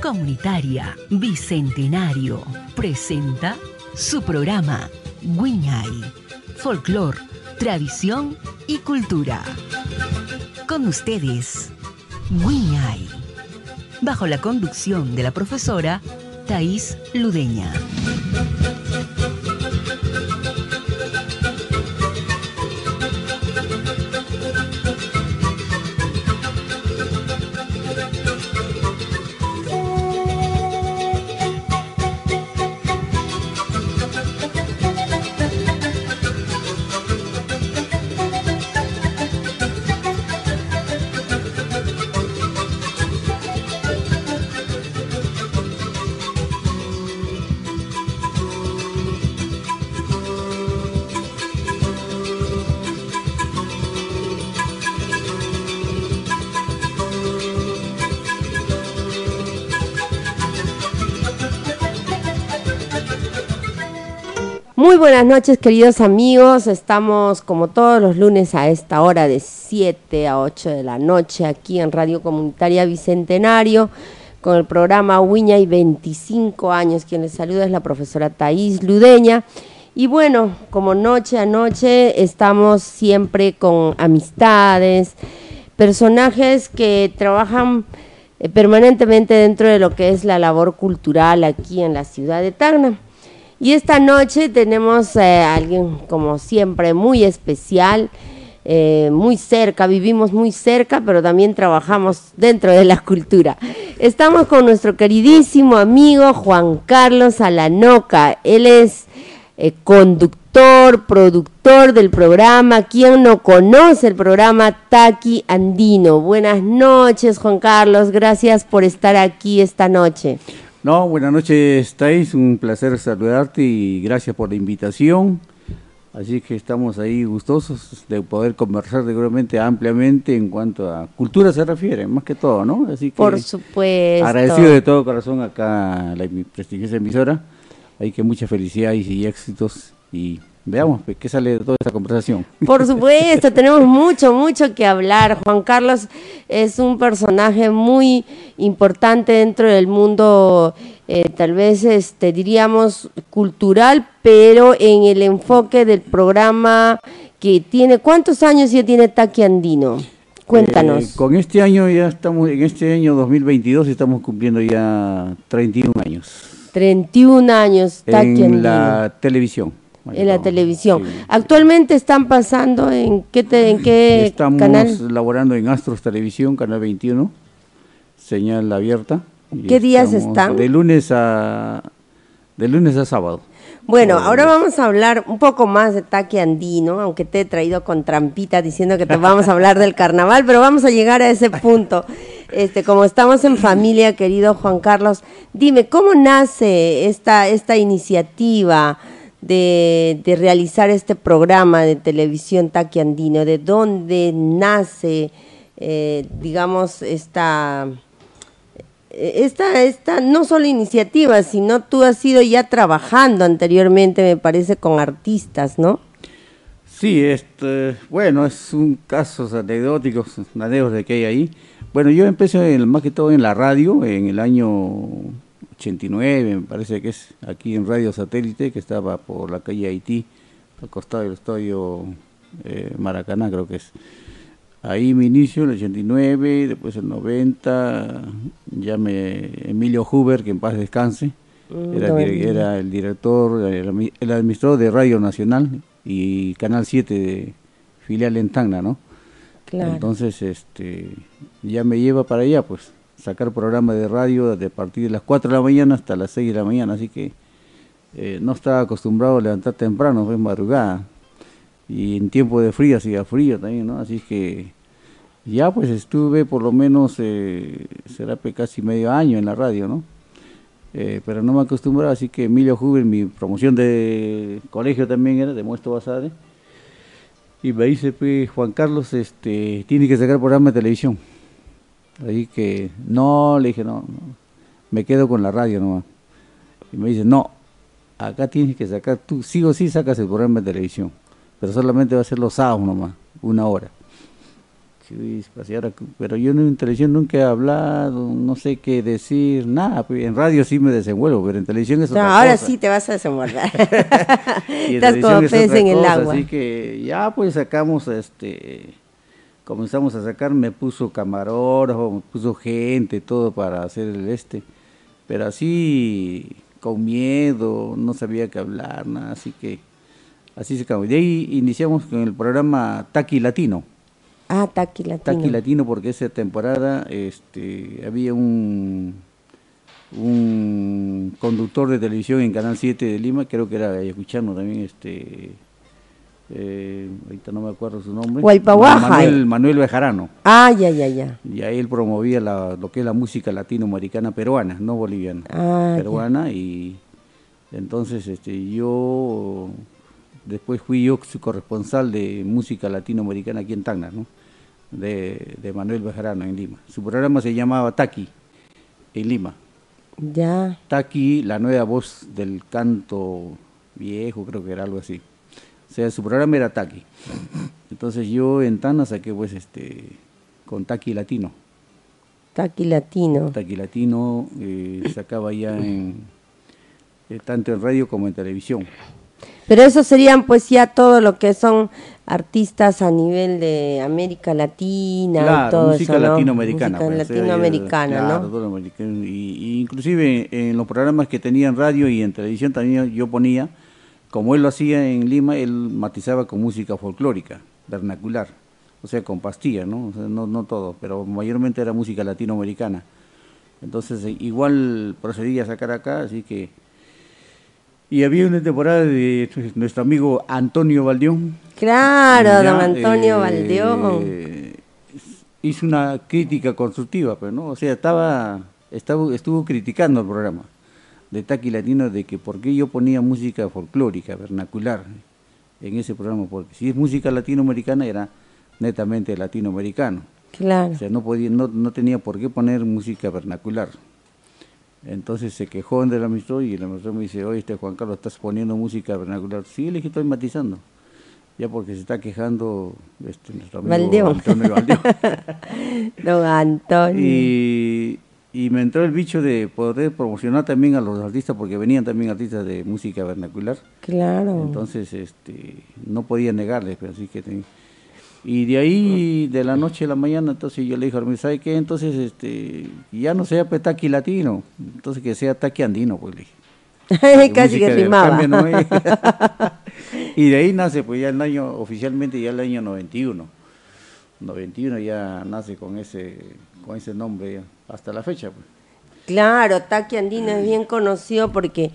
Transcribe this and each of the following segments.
Comunitaria Bicentenario presenta su programa Guiñay, Folclor, Tradición y Cultura. Con ustedes, Guiñay, bajo la conducción de la profesora Thais Ludeña. Buenas noches queridos amigos, estamos como todos los lunes a esta hora de 7 a 8 de la noche aquí en Radio Comunitaria Bicentenario con el programa Uña y 25 años. Quien les saluda es la profesora Thais Ludeña. Y bueno, como noche a noche estamos siempre con amistades, personajes que trabajan eh, permanentemente dentro de lo que es la labor cultural aquí en la ciudad de Tacna. Y esta noche tenemos eh, a alguien, como siempre, muy especial, eh, muy cerca, vivimos muy cerca, pero también trabajamos dentro de la cultura. Estamos con nuestro queridísimo amigo Juan Carlos Alanoca. Él es eh, conductor, productor del programa. ¿Quién no conoce el programa Taqui Andino? Buenas noches, Juan Carlos. Gracias por estar aquí esta noche. No, buenas noches, Thais. Un placer saludarte y gracias por la invitación. Así que estamos ahí gustosos de poder conversar seguramente ampliamente en cuanto a cultura se refiere, más que todo, ¿no? Así que Por supuesto. agradecido de todo corazón acá a la prestigiosa emisora. Hay que mucha felicidad y éxitos y veamos pues, qué sale de toda esta conversación. Por supuesto, tenemos mucho, mucho que hablar. Juan Carlos es un personaje muy importante dentro del mundo, eh, tal vez este, diríamos cultural, pero en el enfoque del programa que tiene, ¿cuántos años ya tiene Taqui Andino? Cuéntanos. Eh, con este año ya estamos, en este año 2022 estamos cumpliendo ya 31 años 31 años Taqui en Andino. la televisión. En la televisión. sí. Actualmente están pasando en qué, te- en qué Estamos canal. laborando en Astros Televisión, Canal 21, señal abierta. ¿Qué días estamos están? De lunes a de lunes a sábado. Bueno, ahora vamos a hablar un poco más de Taqui Andino, aunque te he traído con trampita diciendo que te vamos a hablar del carnaval, pero vamos a llegar a ese punto. Este, como estamos en familia, querido Juan Carlos, dime, ¿cómo nace esta, esta iniciativa de, de realizar este programa de televisión Taqui Andino? ¿De dónde nace, eh, digamos, esta, esta, esta no solo iniciativa, sino tú has ido ya trabajando anteriormente, me parece, con artistas, ¿no? Sí, este, bueno, es un caso anecdóticos, anécdotas que hay ahí. Bueno, yo empecé más que todo en la radio en el año 89, me parece que es aquí en Radio Satélite, que estaba por la calle Haití, al costado del estadio eh, Maracaná, creo que es. Ahí mi inicio, en el 89, después el 90, ya me, Emilio Huber, que en paz descanse, Mm, era, el director, el administrador de Radio Nacional y Canal 7 de filial en Tacna, ¿no? Claro. Entonces, este, ya me lleva para allá, pues, sacar programa de radio de partir de las 4 de la mañana hasta las 6 de la mañana, así que eh, no estaba acostumbrado a levantar temprano, fue madrugada. Y en tiempo de frío hacía frío también, ¿no? Así que ya pues estuve por lo menos, eh, será casi medio año en la radio, ¿no? Eh, pero no me acostumbraba, así que Emilio Huber, mi promoción de colegio también era de Muestro Basade. Y me dice, pues, Juan Carlos, este, tiene que sacar programa de televisión. Así que, no, le dije, no, no, me quedo con la radio nomás. Y me dice, no, acá tienes que sacar, tú sí o sí sacas el programa de televisión, pero solamente va a ser los sábados nomás, una hora. ahora, pero yo en televisión nunca he hablado, no sé qué decir, nada, pues, en radio sí me desenvuelvo, pero en televisión es No, otra ahora cosa. sí te vas a desenvolver. Estás como pez en el agua. Así que ya pues sacamos, este, comenzamos a sacar, me puso camarógrafo, me puso gente, todo para hacer el este, pero así con miedo, no sabía qué hablar, nada, así que así se acabó. De ahí iniciamos con el programa Taqui Latino. ah, Taqui Latino. Taqui Latino porque esa temporada este, había un, un conductor de televisión en Canal 7 de Lima, creo que era ayacuchano también, este, eh, ahorita no me acuerdo su nombre. Manuel, Manuel Bejarano. Ah, ya, ya, ya. Y ahí él promovía la, lo que es la música latinoamericana peruana, no boliviana, Ah, ya. peruana. Y entonces este, yo, después fui yo su corresponsal de música latinoamericana aquí en Tacna, ¿no? de, de Manuel Bejarano en Lima. Su programa se llamaba Taqui, en Lima. Ya. Taqui, la nueva voz del canto viejo, creo que era algo así. O sea, su programa era Taqui. Entonces yo en Tacna saqué pues este con Taqui Latino. Taqui Latino. Taqui Latino eh, sacaba ya en eh, tanto en radio como en televisión. Pero eso serían pues ya todo lo que son artistas a nivel de América Latina y todo música eso, ¿no? latinoamericana. Música pues, sea, latinoamericana, claro, ¿no? Y, y inclusive en los programas que tenía en radio y en televisión también yo ponía, como él lo hacía en Lima, él matizaba con música folclórica, vernacular, o sea, con pastilla, ¿no? O sea, no, no todo, pero mayormente era música latinoamericana. Entonces eh, igual procedía a sacar acá, así que... Y había una temporada de nuestro amigo Antonio Valdión, Claro, ya, don Antonio eh. Hizo una crítica constructiva, pero no, o sea, estaba, estaba, estuvo criticando el programa de Taqui Latino de que por qué yo ponía música folclórica, vernacular, en ese programa, porque si es música latinoamericana era netamente latinoamericano, Claro. o sea, no podía, no, no tenía por qué poner música vernacular. Entonces se quejó del amistad y el amistad me dice, oye, este Juan Carlos, estás poniendo música vernacular. Sí, le dije, estoy matizando. Ya porque se está quejando este, nuestro amigo Valdeón. Antonio Valdeón. Don Antonio. y, y me entró el bicho de poder promocionar también a los artistas, porque venían también artistas de música vernacular. Claro. Entonces este, no podía negarles, pero así que... te- y de ahí, de la noche a la mañana, entonces yo le dije ¿sabe qué? Entonces, este, ya no sea pues, taqui latino, entonces que sea taqui andino, pues le dije. Casi que rimaba. cambio, ¿no? y de ahí nace, pues ya el año, oficialmente ya el año 91. 91 ya nace con ese, con ese nombre ya, hasta la fecha. Pues. Claro, Taqui Andino es bien conocido porque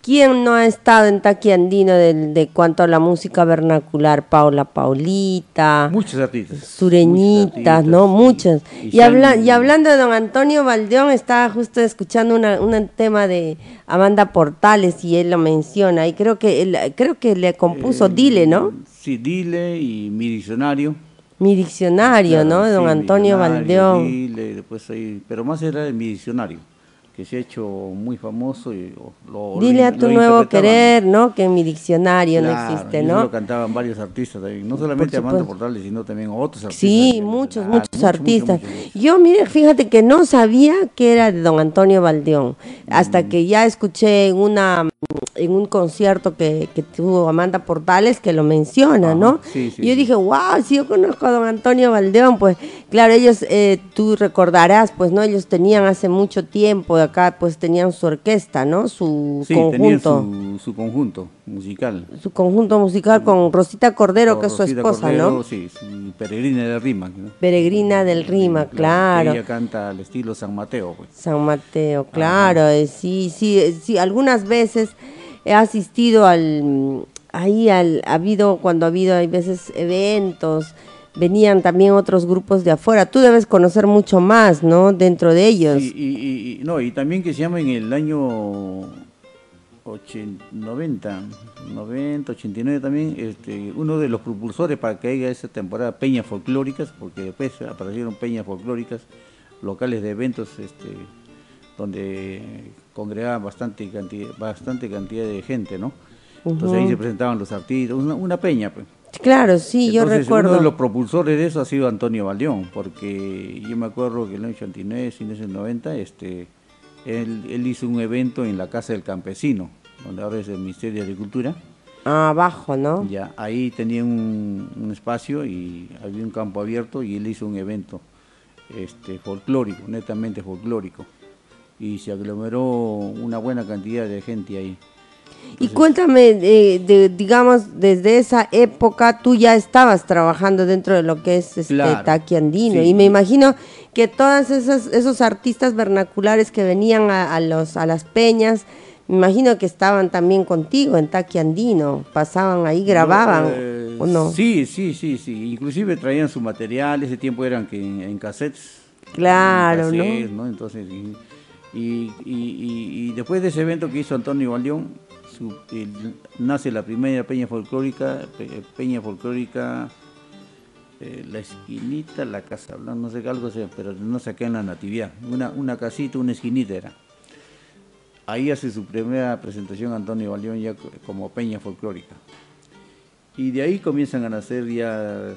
¿quién no ha estado en Taqui Andino del- de, cuanto a la música vernacular? Paula Paulita, Muchos artistas. Sureñitas, muchos artistas, ¿no? Muchos. y habla- y hablando de don Antonio Valdeón, estaba justo escuchando una, un tema de Amanda Portales y él lo menciona. Y creo que él, creo que le compuso Eh, Dile, ¿no? Sí, Dile y mi diccionario. Mi diccionario, Claro, ¿no? De don sí, Antonio Valdeón. Dile, después ahí, pero más era de mi diccionario, que se ha hecho muy famoso. Y lo- lo Dile a tu nuevo querer, ¿no? Que en mi diccionario no existe, y ¿no? lo cantaban varios artistas también, no solamente Por Amanda. Portales, sino también otros artistas. Sí, muchos, ah, muchos mucho, artistas. mucho, mucho, mucho. Yo, mire, fíjate que no sabía que era de don Antonio Valdeón, hasta Mm. que ya escuché en una en un concierto que, que tuvo Amanda Portales que lo menciona, Ajá, ¿no? sí, sí, y yo dije, wow, si yo conozco a don Antonio Valdeón, pues claro, ellos, eh, tú recordarás, pues, ¿no? Ellos tenían hace mucho tiempo, acá pues tenían su orquesta, ¿no? Su Sí, tenían conjunto. su, su conjunto musical. Su conjunto musical con Rosita Cordero, Con que es su Rosita esposa, Cordero, ¿no? Sí, peregrina de Rima. ¿no? Peregrina del Rima, claro. Ella canta al estilo San Mateo. Pues. San Mateo, claro, eh, sí, sí, eh, sí, algunas veces he asistido al, ahí al, ha habido, cuando ha habido, hay veces eventos, venían también otros grupos de afuera, tú debes conocer mucho más, ¿no? Dentro de ellos. Y- y- y- no, y también que se llama en el año 80, 90, 90, 89 también, este, uno de los propulsores para que haya esa temporada peñas folclóricas, porque después aparecieron peñas folclóricas, locales de eventos, este, donde congregaban bastante cantidad, bastante cantidad de gente, ¿no? Entonces ahí se presentaban los artistas, una, una peña, pues. Claro, sí, yo recuerdo. Uno de los propulsores de eso ha sido Antonio Valdeón, porque yo me acuerdo que en el año 89, fines del 90, este, él, él hizo un evento en la Casa del Campesino, donde ahora es el Ministerio de Agricultura. Ah, abajo, ¿no? Ya, ahí tenía un, un espacio y había un campo abierto y él hizo un evento este, folclórico, netamente folclórico. Y se aglomeró una buena cantidad de gente ahí. Y cuéntame, eh, de, digamos, desde esa época tú ya estabas trabajando dentro de lo que es este Claro, taqui andino sí. y me imagino que todos esos, artistas vernaculares que venían a, a los, a las peñas, me imagino que estaban también contigo en taqui andino, pasaban ahí, grababan, No, eh, ¿o no? Sí, sí, sí, sí. Inclusive traían su material, ese tiempo eran que en, en cassettes. Claro, en ¿no? Entonces, y, y, después de ese evento que hizo Antonio Valdeón, su- el- nace la primera peña folclórica, pe- peña folclórica, eh, la esquinita, la casa blanca, no sé qué algo sea, pero no sé qué en la natividad. Una, casita, una esquinita era. Ahí hace su primera presentación Antonio Valdeón ya co- como peña folclórica. Y de ahí comienzan a nacer ya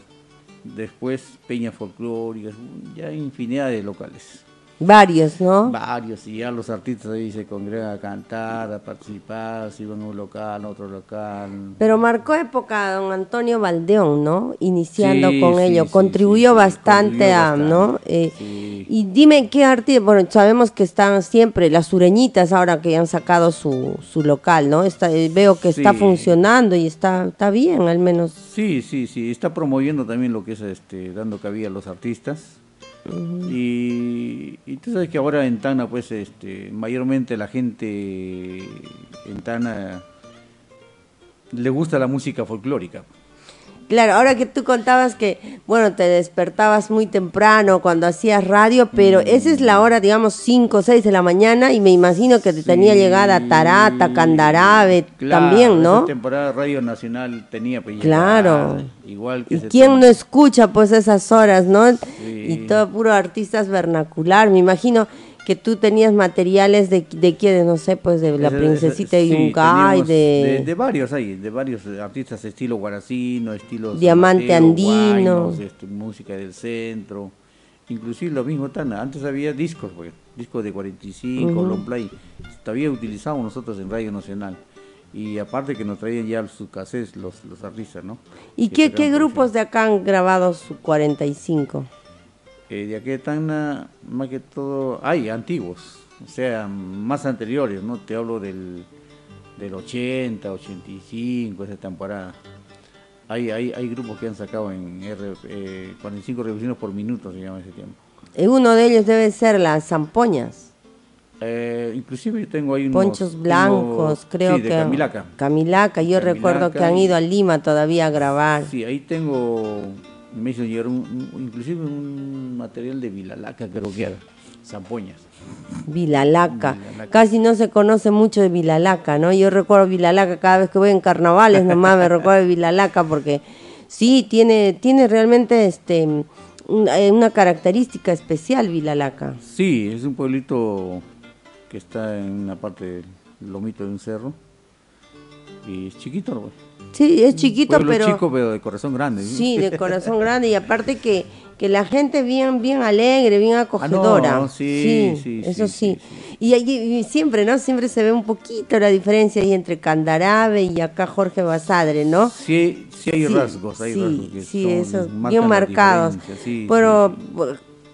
después peñas folclóricas, ya infinidad de locales. Varios, ¿no? Varios, y ya los artistas ahí se congregan a cantar, a participar, se iban a un local, a otro local. Pero marcó época don Antonio Valdeón, ¿no? Iniciando Sí, con sí, ello, sí, contribuyó bastante contribuyó a, bastante, ¿no? Eh, sí. Y dime qué arte, bueno, sabemos que están siempre las sureñitas ahora que han sacado su, su local, ¿no? Está, eh, veo que está funcionando y está, está bien, al menos. Sí, sí, sí, está promoviendo también lo que es este, dando cabida a los artistas. Y, y tú sabes que ahora en Tana, pues, este, mayormente la gente en Tana le gusta la música folclórica. Claro, ahora que tú contabas que, bueno, te despertabas muy temprano cuando hacías radio, pero esa es la hora, digamos, 5 o 6 de la mañana y me imagino que te tenía llegada Tarata, Candarabe claro, también, ¿no? Esa temporada Radio Nacional tenía pues, Claro. llegada, igual que ¿Y quién no escucha pues esas horas, no? Sí. Y todo puro artistas vernacular. Me imagino que tú tenías materiales de, de quién, no sé, pues de la princesita de sí, Yungay, de... de varios ahí, de varios artistas estilo guaracino, estilo Diamante andino. guaynos, este, música del centro, inclusive lo mismo Tana, antes había discos, pues, discos de 45, long play, todavía utilizamos nosotros en Radio Nacional. Y aparte que nos traían ya sus cassettes los, los artistas, ¿no? ¿Y Que qué, qué grupos de acá han grabado su 45? De aquí de Tacna, más que todo, hay antiguos, o sea, más anteriores, ¿no? Te hablo del, del 80, 85, esa temporada. Hay, hay, hay grupos que han sacado en R, eh, 45 revoluciones por minuto, se llama ese tiempo. Eh, Uno de ellos debe ser las zampoñas, Eh, inclusive yo tengo ahí unos... ponchos blancos, creo sí, de que... Camilaca. Camilaca, yo Camilaca recuerdo que han ido a Lima todavía a grabar. Sí, ahí tengo, me hizo llegar un, un- inclusive un material de Vilalaca, creo que era, zampoñas. Vilalaca. Vilalaca. Casi no se conoce mucho de Vilalaca, ¿no? Yo recuerdo Vilalaca cada vez que voy en carnavales, nomás me recuerdo de Vilalaca porque sí, tiene, tiene realmente este eh, una característica especial Vilalaca. Sí, es un pueblito que está en una parte del lomito de un cerro y es chiquito, ¿no? Sí, es chiquito, Pueblo pero chico pero de corazón grande. sí, de corazón grande y aparte que, que la gente bien bien alegre, bien acogedora. Ah, no, sí, sí, eso sí, sí. sí, Y, ahí- y siempre, ¿no? Siempre se ve un poquito la diferencia ahí entre Candarabe y acá Jorge Basadre, ¿no? Sí, sí hay rasgos, hay rasgos que sí, marcan bien marcados. Pero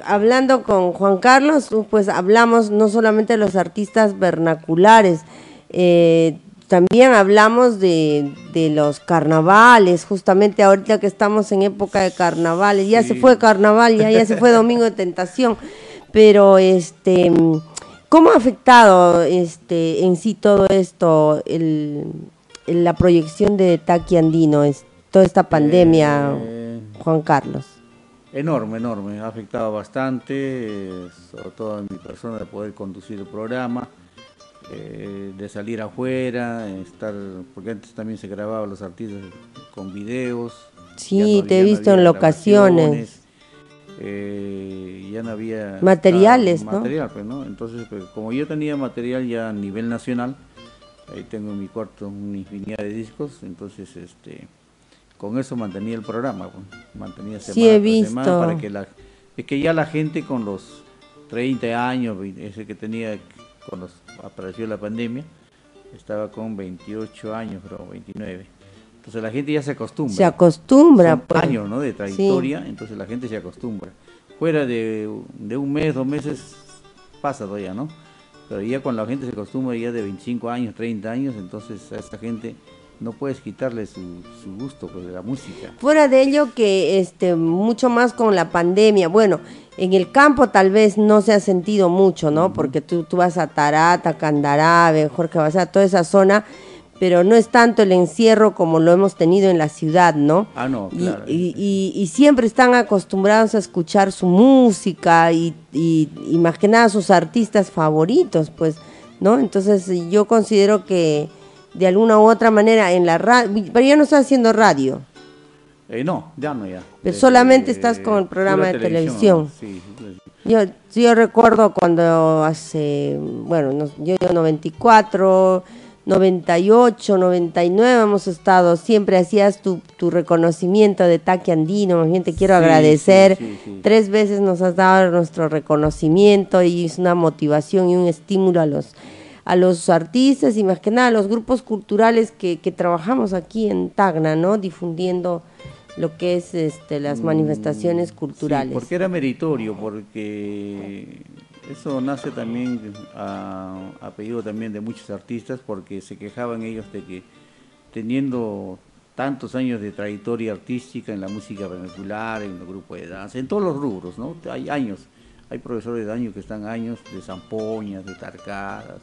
hablando con Juan Carlos, pues hablamos no solamente de los artistas vernaculares, eh, también hablamos de, de los carnavales, justamente ahorita que estamos en época de carnavales, ya se fue carnaval, ya, ya se fue Domingo de Tentación, pero este, ¿cómo ha afectado este, en sí todo esto, el, el- la proyección de Taqui Andino, es, toda esta pandemia, Eh, Juan Carlos? Enorme, enorme, ha afectado bastante, eh, sobre todo a mi persona de poder conducir el programa, eh, de salir afuera, estar, porque antes también se grababa los artistas con videos. Sí, te he visto en locaciones. eh, ya no había Materiales, ¿no? material, pues, ¿no? Entonces, pues, como yo tenía material ya a nivel nacional, ahí tengo en mi cuarto una infinidad de discos, entonces este con eso mantenía el programa, pues, mantenía semana Sí, he visto. semana para que la, es que ya la gente con los 30 años, ese que tenía cuando apareció la pandemia, estaba con 28 años, creo, 29. Entonces la gente ya se acostumbra. Se acostumbra, Son pues. años, ¿no? De trayectoria, entonces la gente se acostumbra. Fuera de, de un mes, dos meses, pasa todavía, ¿no? Pero ya cuando la gente se acostumbra ya de 25 años, 30 años, entonces a esta gente no puedes quitarle su, su gusto pues, de la música. Fuera de ello que este mucho más con la pandemia, bueno, en el campo tal vez no se ha sentido mucho, ¿no? Porque tú, tú vas a Tarata, Candarabe, Jorge Basá, toda esa zona, pero no es tanto el encierro como lo hemos tenido en la ciudad, ¿no? Ah, no, Y- claro. Y, y- y siempre están acostumbrados a escuchar su música y, y, y más que nada sus artistas favoritos, pues, ¿no? Entonces yo considero que de alguna u otra manera en la radio, pero yo no estoy haciendo radio, Eh, no, ya no, ya. Pero Eh, solamente eh, estás con el programa de televisión. Sí. Yo, yo recuerdo cuando hace, bueno, no- yo, yo 94, 98, 99 hemos estado, siempre hacías tu, tu reconocimiento de Taqui Andino, más bien te quiero Sí, agradecer. sí, sí, sí. Tres veces nos has dado nuestro reconocimiento y es una motivación y un estímulo a los a los artistas y más que nada a los grupos culturales que, que trabajamos aquí en Tacna, ¿no? Difundiendo lo que es este, las manifestaciones culturales. Mm, Sí, porque era meritorio, porque eso nace también a, a pedido también de muchos artistas, porque se quejaban ellos de que teniendo tantos años de trayectoria artística en la música vernacular, en los grupos de danza, en todos los rubros, ¿no? Hay años, hay profesores de años que están años de zampoñas, de tarcadas,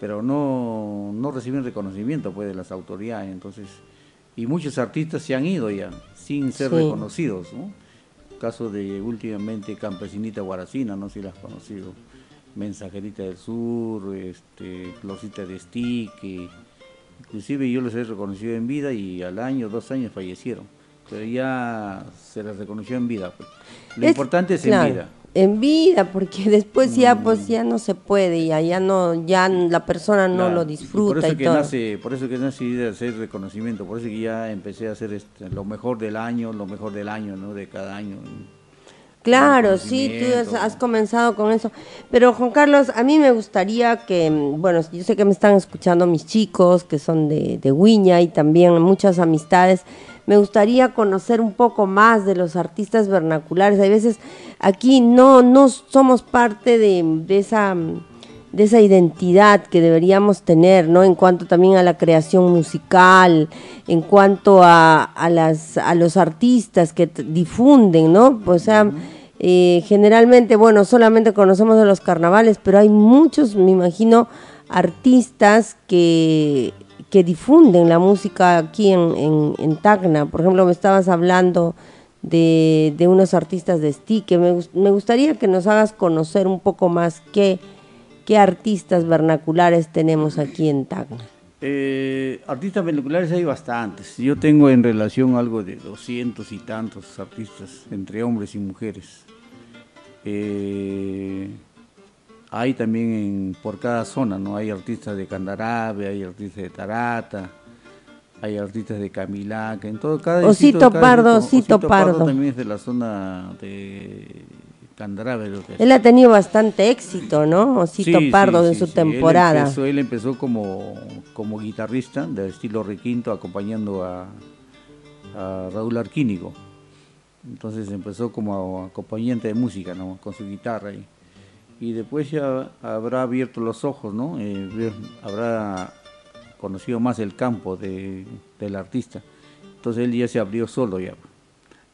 pero no, no reciben reconocimiento pues de las autoridades, entonces, y muchos artistas se han ido ya, sin ser Sí. reconocidos, ¿no? Caso de últimamente Campesinita Guaracina, no sé si la has conocido, Mensajerita del Sur, este, Florcita de Estique, inclusive yo los he reconocido en vida y al año, dos años fallecieron, pero ya se les reconoció en vida. pues. Lo Es- importante es claro, en vida. Mm. En vida, porque después ya pues ya no se puede, ya, ya no, ya la persona no Claro, lo y disfruta por eso y, que todo. nace, por eso que nace de hacer reconocimiento, por eso que ya empecé a hacer este, lo mejor del año, lo mejor del año, ¿no? De cada año. Claro, sí, tú has, has comenzado con eso. Pero Juan Carlos, a mí me gustaría que, mm, bueno, yo sé que me están escuchando mis chicos, que son de, de Huiña y también muchas amistades. Me gustaría conocer un poco más de los artistas vernaculares. Hay veces aquí no, no somos parte de, de esa de esa identidad que deberíamos tener, ¿no? En cuanto también a la creación musical, en cuanto a, a las, a los artistas que difunden, ¿no? O sea, eh, generalmente, bueno, solamente conocemos de los carnavales, pero hay muchos, me imagino, artistas que, que difunden la música aquí en, en, en Tacna. Por ejemplo, me estabas hablando de, de unos artistas de Stique. Me, gus- me gustaría que nos hagas conocer un poco más qué, qué artistas vernaculares tenemos aquí en Tacna. Eh, artistas vernaculares hay bastantes. Yo tengo en relación algo de doscientos y tantos artistas, entre hombres y mujeres. Eh, hay también en- por cada zona, ¿no? Hay artistas de Candarabe, hay artistas de Tarata, hay artistas de Camilaca, en todo cada Osito distrito, cada Pardo, distrito. Osito Pardo. también es de la zona de Candarabe, que es. Él ha tenido bastante éxito, ¿no? Osito Sí, Pardo sí, en sí, su sí. temporada. Él empezó, él empezó como, como guitarrista del estilo requinto, acompañando a, a Raúl Arquínigo. Entonces empezó como acompañante de música, ¿no? Con su guitarra. Y, y después ya habrá abierto los ojos, ¿no? Eh, habrá conocido más el campo de, del artista. Entonces él ya se abrió solo ya.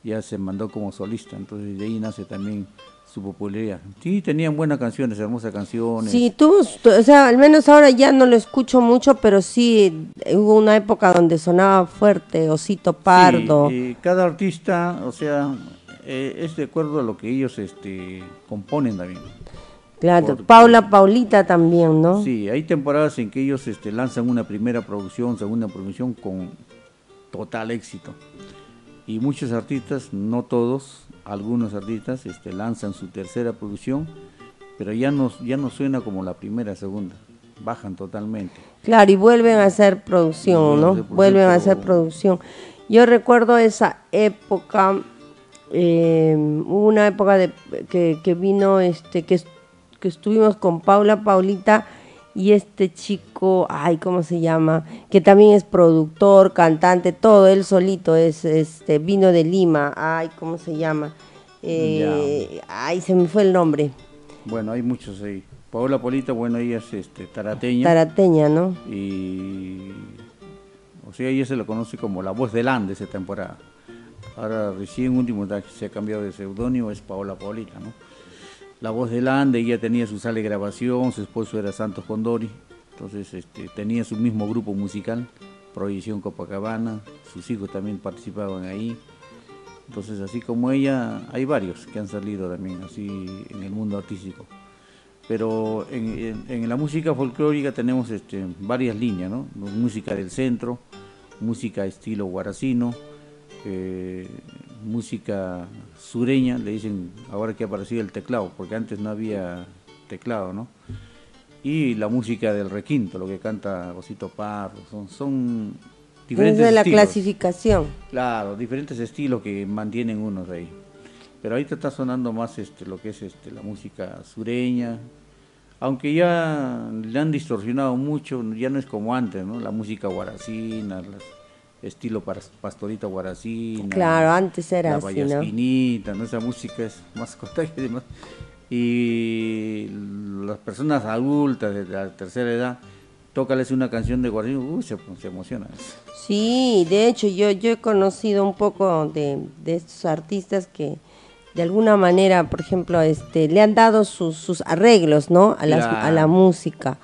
Ya se mandó como solista. Entonces de ahí nace también su popularidad. Sí, tenían buenas canciones, hermosas canciones. Sí, tuvo, tu- o sea, al menos ahora ya no lo escucho mucho, pero sí eh, hubo una época donde sonaba fuerte, Osito Pardo. Sí, eh, cada artista, o sea, eh, es de acuerdo a lo que ellos este, componen también. Claro, porque- Paula Paulita también, ¿no? Sí, hay temporadas en que ellos este, lanzan una primera producción, segunda producción con total éxito. Y muchos artistas, no todos, algunos artistas este, lanzan su tercera producción, pero ya no, ya no suena como la primera, segunda. Bajan totalmente. Claro, y vuelven a hacer producción, ¿no? Vuelven a hacer producción. Yo recuerdo esa época, eh, una época de, que, que vino, este, que, que estuvimos con Paula, Paulita y este chico, ay, ¿cómo se llama? Que también es productor, cantante, todo, él solito es, este, vino de Lima, ay, ¿cómo se llama? Eh, ay, se me fue el nombre. Bueno, hay muchos ahí. Paola Polita, bueno, ella es este, tarateña. Tarateña, ¿no? Y. O sea, ella se la conoce como la voz del Ande esa temporada. Ahora, recién último se ha cambiado de seudónimo, es Paola Polita, ¿no? La voz del Ande, ella tenía su sala de grabación, su esposo era Santos Condori, entonces este, tenía su mismo grupo musical, Prohibición Copacabana, sus hijos también participaban ahí. Entonces, así como ella, hay varios que han salido también así en el mundo artístico. Pero en, la música folclórica tenemos este, varias líneas, ¿no? Música del centro, música estilo guaracino, eh, música sureña, le dicen ahora que ha aparecido el teclado, porque antes no había teclado, ¿no? Y la música del requinto, lo que canta Rosito Parro, son, son diferentes de la clasificación. Claro, diferentes estilos que mantienen unos ahí. Pero ahorita está sonando más este, lo que es este, la música sureña, aunque ya le han distorsionado mucho, ya no es como antes, ¿no? La música guaracina, estilo pastorita guaracina. Claro, antes era la así, ¿no? ¿no? Esa música es más corta y demás. Y las personas adultas de la tercera edad tócales una canción de Guarino, uh, se, se emociona. Sí, de hecho yo, yo he conocido un poco de, estos artistas que de alguna manera, por ejemplo, este, le han dado sus, sus arreglos, ¿no? A, la, a la música.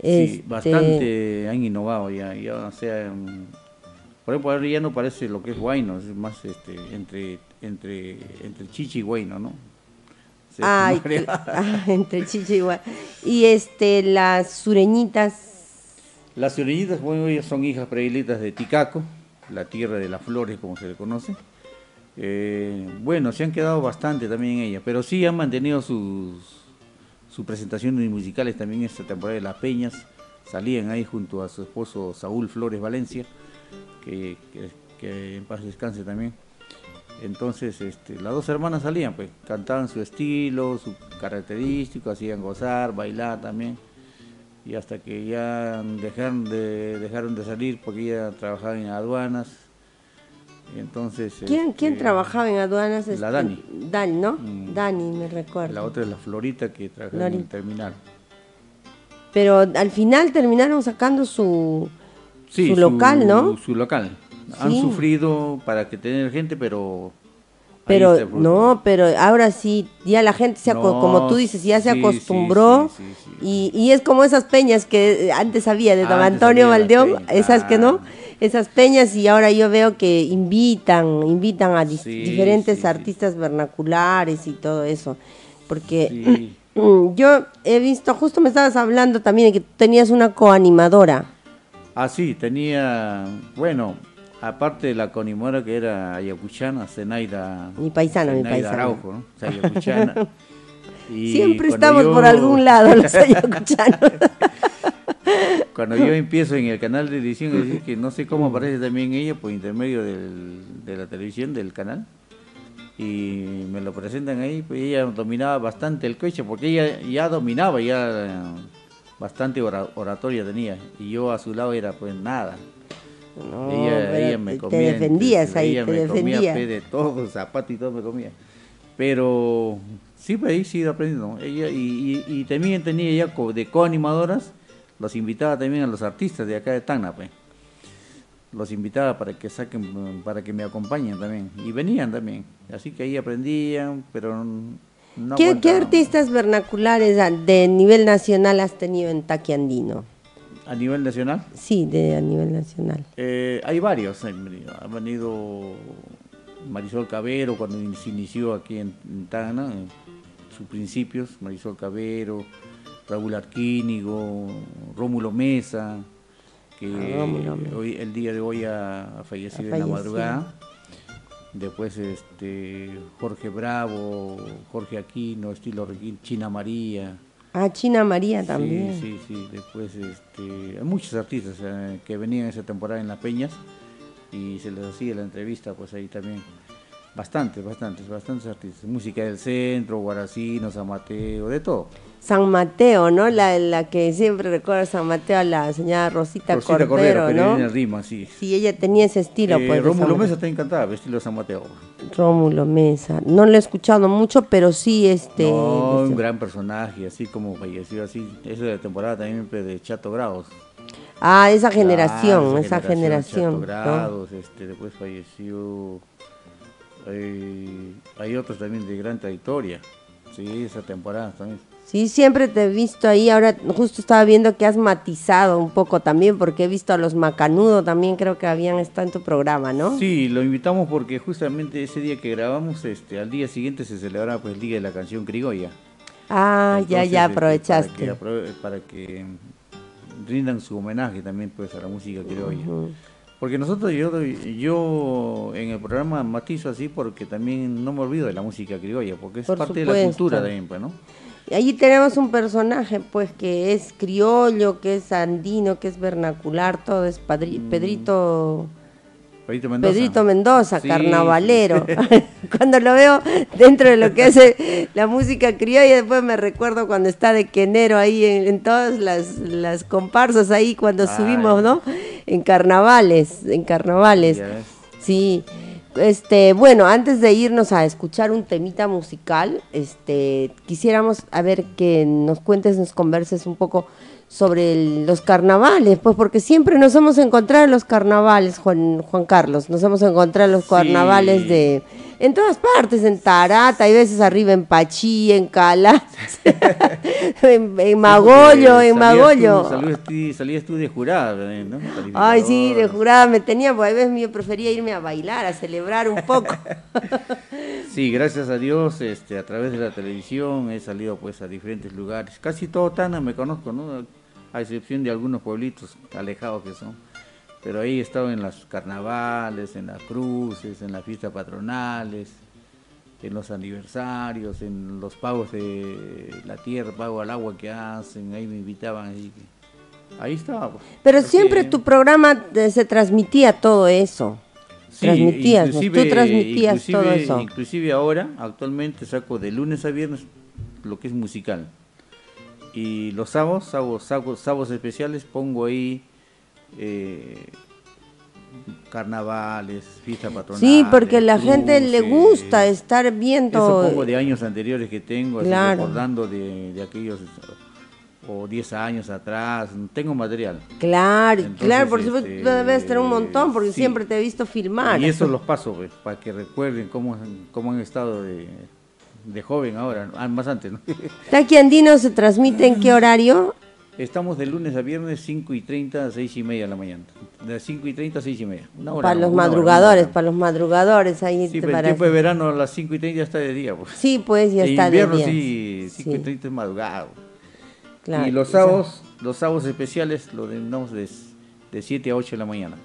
Sí, este, bastante han innovado ya, ya o sea, por ejemplo, ya no parece lo que es guayno, es más este, entre, entre, entre chichi y guayno, ¿no? Ay, ah, entre chichi y guayno. Y este, las sureñitas las sureñitas, bueno, ellas son hijas predilectas de Ticaco, la tierra de las flores, como se le conoce. Eh, bueno, se han quedado bastante también ellas, pero sí han mantenido sus, sus presentaciones musicales también esta temporada de Las Peñas. Salían ahí junto a su esposo Saúl Flores Valencia, que, en paz descanse también. Entonces, este, las dos hermanas salían, pues, cantaban su estilo, su característico, hacían gozar, bailar también y hasta que ya dejaron de, dejaron de salir porque ella trabajaba en aduanas. entonces, ¿Quién, ¿Quién este, trabajaba en aduanas? La este, Dani. Dani, ¿no? Mm. Dani, me recuerdo. La otra es la Florita que trabajaba en el terminal. Pero al final terminaron sacando su, su local, ¿no? Su local. Han sufrido para que tener gente, pero pero no, pero ahora sí, ya la gente, se como tú dices, ya se acostumbró y, y, es como esas peñas que antes había de don Antonio Valdeón, esas que no, esas peñas y ahora yo veo que invitan, invitan a diferentes artistas vernaculares y todo eso, porque yo he visto, justo me estabas hablando también de que tenías una coanimadora. Ah, sí, tenía, bueno, aparte de la conimora que era ayacuchana, Zenaida. Mi paisana, mi paisana. Araujo, ¿no? ayacuchana. Siempre estamos por algún lado los ayacuchanos. cuando yo empiezo en el canal de edición, es decir, que no sé cómo aparece también ella por intermedio del, de la televisión, del canal. Y me lo presentan ahí, pues ella dominaba bastante el coche, porque ella ya dominaba, ya bastante oratoria tenía. Y yo a su lado era pues nada. No, ella, me comía. Te defendías ahí, ella me comía de todo, zapato y todo me comía. Pero sí, pues ahí sí aprendiendo. Ella, y, y, también tenía ya de coanimadoras, los invitaba también a los artistas de acá de Tacna, pues. Los invitaba para que saquen, para que me acompañen también. Y venían también. Así que ahí aprendían, pero no ¿Qué, ¿Qué, artistas vernaculares de nivel nacional has tenido en Taquiandino? ¿A nivel nacional? Sí, de, a nivel nacional. Eh, hay varios. Ha venido Marisol Cabero cuando se inició aquí en, Tana, en sus principios. Marisol Cabero, Raúl Arquínigo, Rómulo Mesa, que ah, hoy, el día de hoy ha, fallecido, en la madrugada. Después este Jorge Bravo, Jorge Aquino, estilo China María. Ah, China María también. Sí, sí, sí. Después este, hay muchos artistas eh, que venían esa temporada en Las Peñas y se les hacía la entrevista, pues ahí también. Bastantes, bastantes, bastantes artistas. Música del centro, Guaracino, San Mateo, de todo. San Mateo, ¿no? La, la que siempre recuerda San Mateo a la señora Rosita, Rosita Cordero, que ¿no? en rima, sí. Sí, ella tenía ese estilo, Eh, pues. Rómulo Mesa está encantada, estilo de San Mateo. Rómulo Mesa. No lo he escuchado mucho, pero sí este. No, este- un gran personaje, así como falleció así. Eso de la temporada también pues, de Chato Grados. Ah, esa generación, esa generación. Chato ¿no? Grados, este, después falleció. Eh, hay otros también de gran trayectoria. Sí, esa temporada también. Sí, siempre te he visto ahí. Ahora justo estaba viendo que has matizado un poco también, porque he visto a los Macanudo también, creo que habían estado en tu programa, ¿no? Sí, lo invitamos porque justamente ese día que grabamos, este, al día siguiente se celebraba pues el Día de la Canción Criolla. Ah, ya, Entonces, ya este, aprovechaste. Para que, para que rindan su homenaje también pues a la música criolla. Porque nosotros, yo, yo en el programa matizo así porque también no me olvido de la música criolla, porque es Por parte de la cultura también, pues, ¿no? Y allí tenemos un personaje, pues, que es criollo, que es andino, que es vernacular, todo es padri- Mm. Pedrito... Pedrito Mendoza. Pedrito Mendoza, Sí, carnavalero. sí. cuando lo veo dentro de lo que es eh, la música criolla, después me recuerdo cuando está de quenero ahí en, en todas las, las comparsas ahí cuando Ay. subimos, ¿no? En carnavales, en carnavales. Sí. Este, bueno, antes de irnos a escuchar un temita musical, este, quisiéramos a ver que nos cuentes, nos converses un poco sobre el- los carnavales, pues porque siempre nos hemos encontrado en los carnavales, Juan, Juan Carlos, nos hemos encontrado en los Sí. carnavales de, en todas partes, en Tarata, hay veces arriba en Pachí, en Calas, en, en Magollo, en Magollo. salías tú- salías tú de jurada, ¿no? Ay, sí, de jurada me tenía, porque a veces yo prefería irme a bailar, a celebrar un poco. Sí, gracias a Dios, este, a través de la televisión he salido pues a diferentes lugares. Casi todo Tana me conozco, ¿no? A excepción de algunos pueblitos alejados que son. Pero ahí he estado en los carnavales, en las cruces, en las fiestas patronales, en los aniversarios, en los pagos de la tierra, pago al agua que hacen, ahí me invitaban. Ahí, ahí estaba. pues. Pero siempre tu programa se transmitía todo eso. Sí, transmitías, tú transmitías todo eso. Inclusive ahora, actualmente saco de lunes a viernes lo que es musical. Y los sábados, sábados, sábados, sábados especiales pongo ahí eh, carnavales, fiestas patronales. Sí, porque la gente le cruces. gusta estar viendo. Eso pongo de años anteriores que tengo, así Claro. recordando de, de aquellos o 10 años atrás. Tengo material. Claro, Entonces, claro, por supuesto, este, debes tener un montón, porque sí. siempre te he visto filmar. Y eso los paso, pues, para que recuerden cómo, cómo han estado de, de joven ahora, ah, más antes, ¿no? Taqui Andino se transmite en qué horario? Estamos de lunes a viernes 5 y 30 a 6 y media de la mañana. De 5 y 30 a 6 y media. Una hora, para los Una madrugadores, hora. para los madrugadores ahí. Sí, pero para- tiempo de verano a las 5 y 30 ya está de día, pues. Sí, pues ya está invierno de día. sí, 5 y Sí, 30 es madrugado. claro. y los sábados, los sábados especiales lo denominamos de, de 7 a 8 de la mañana.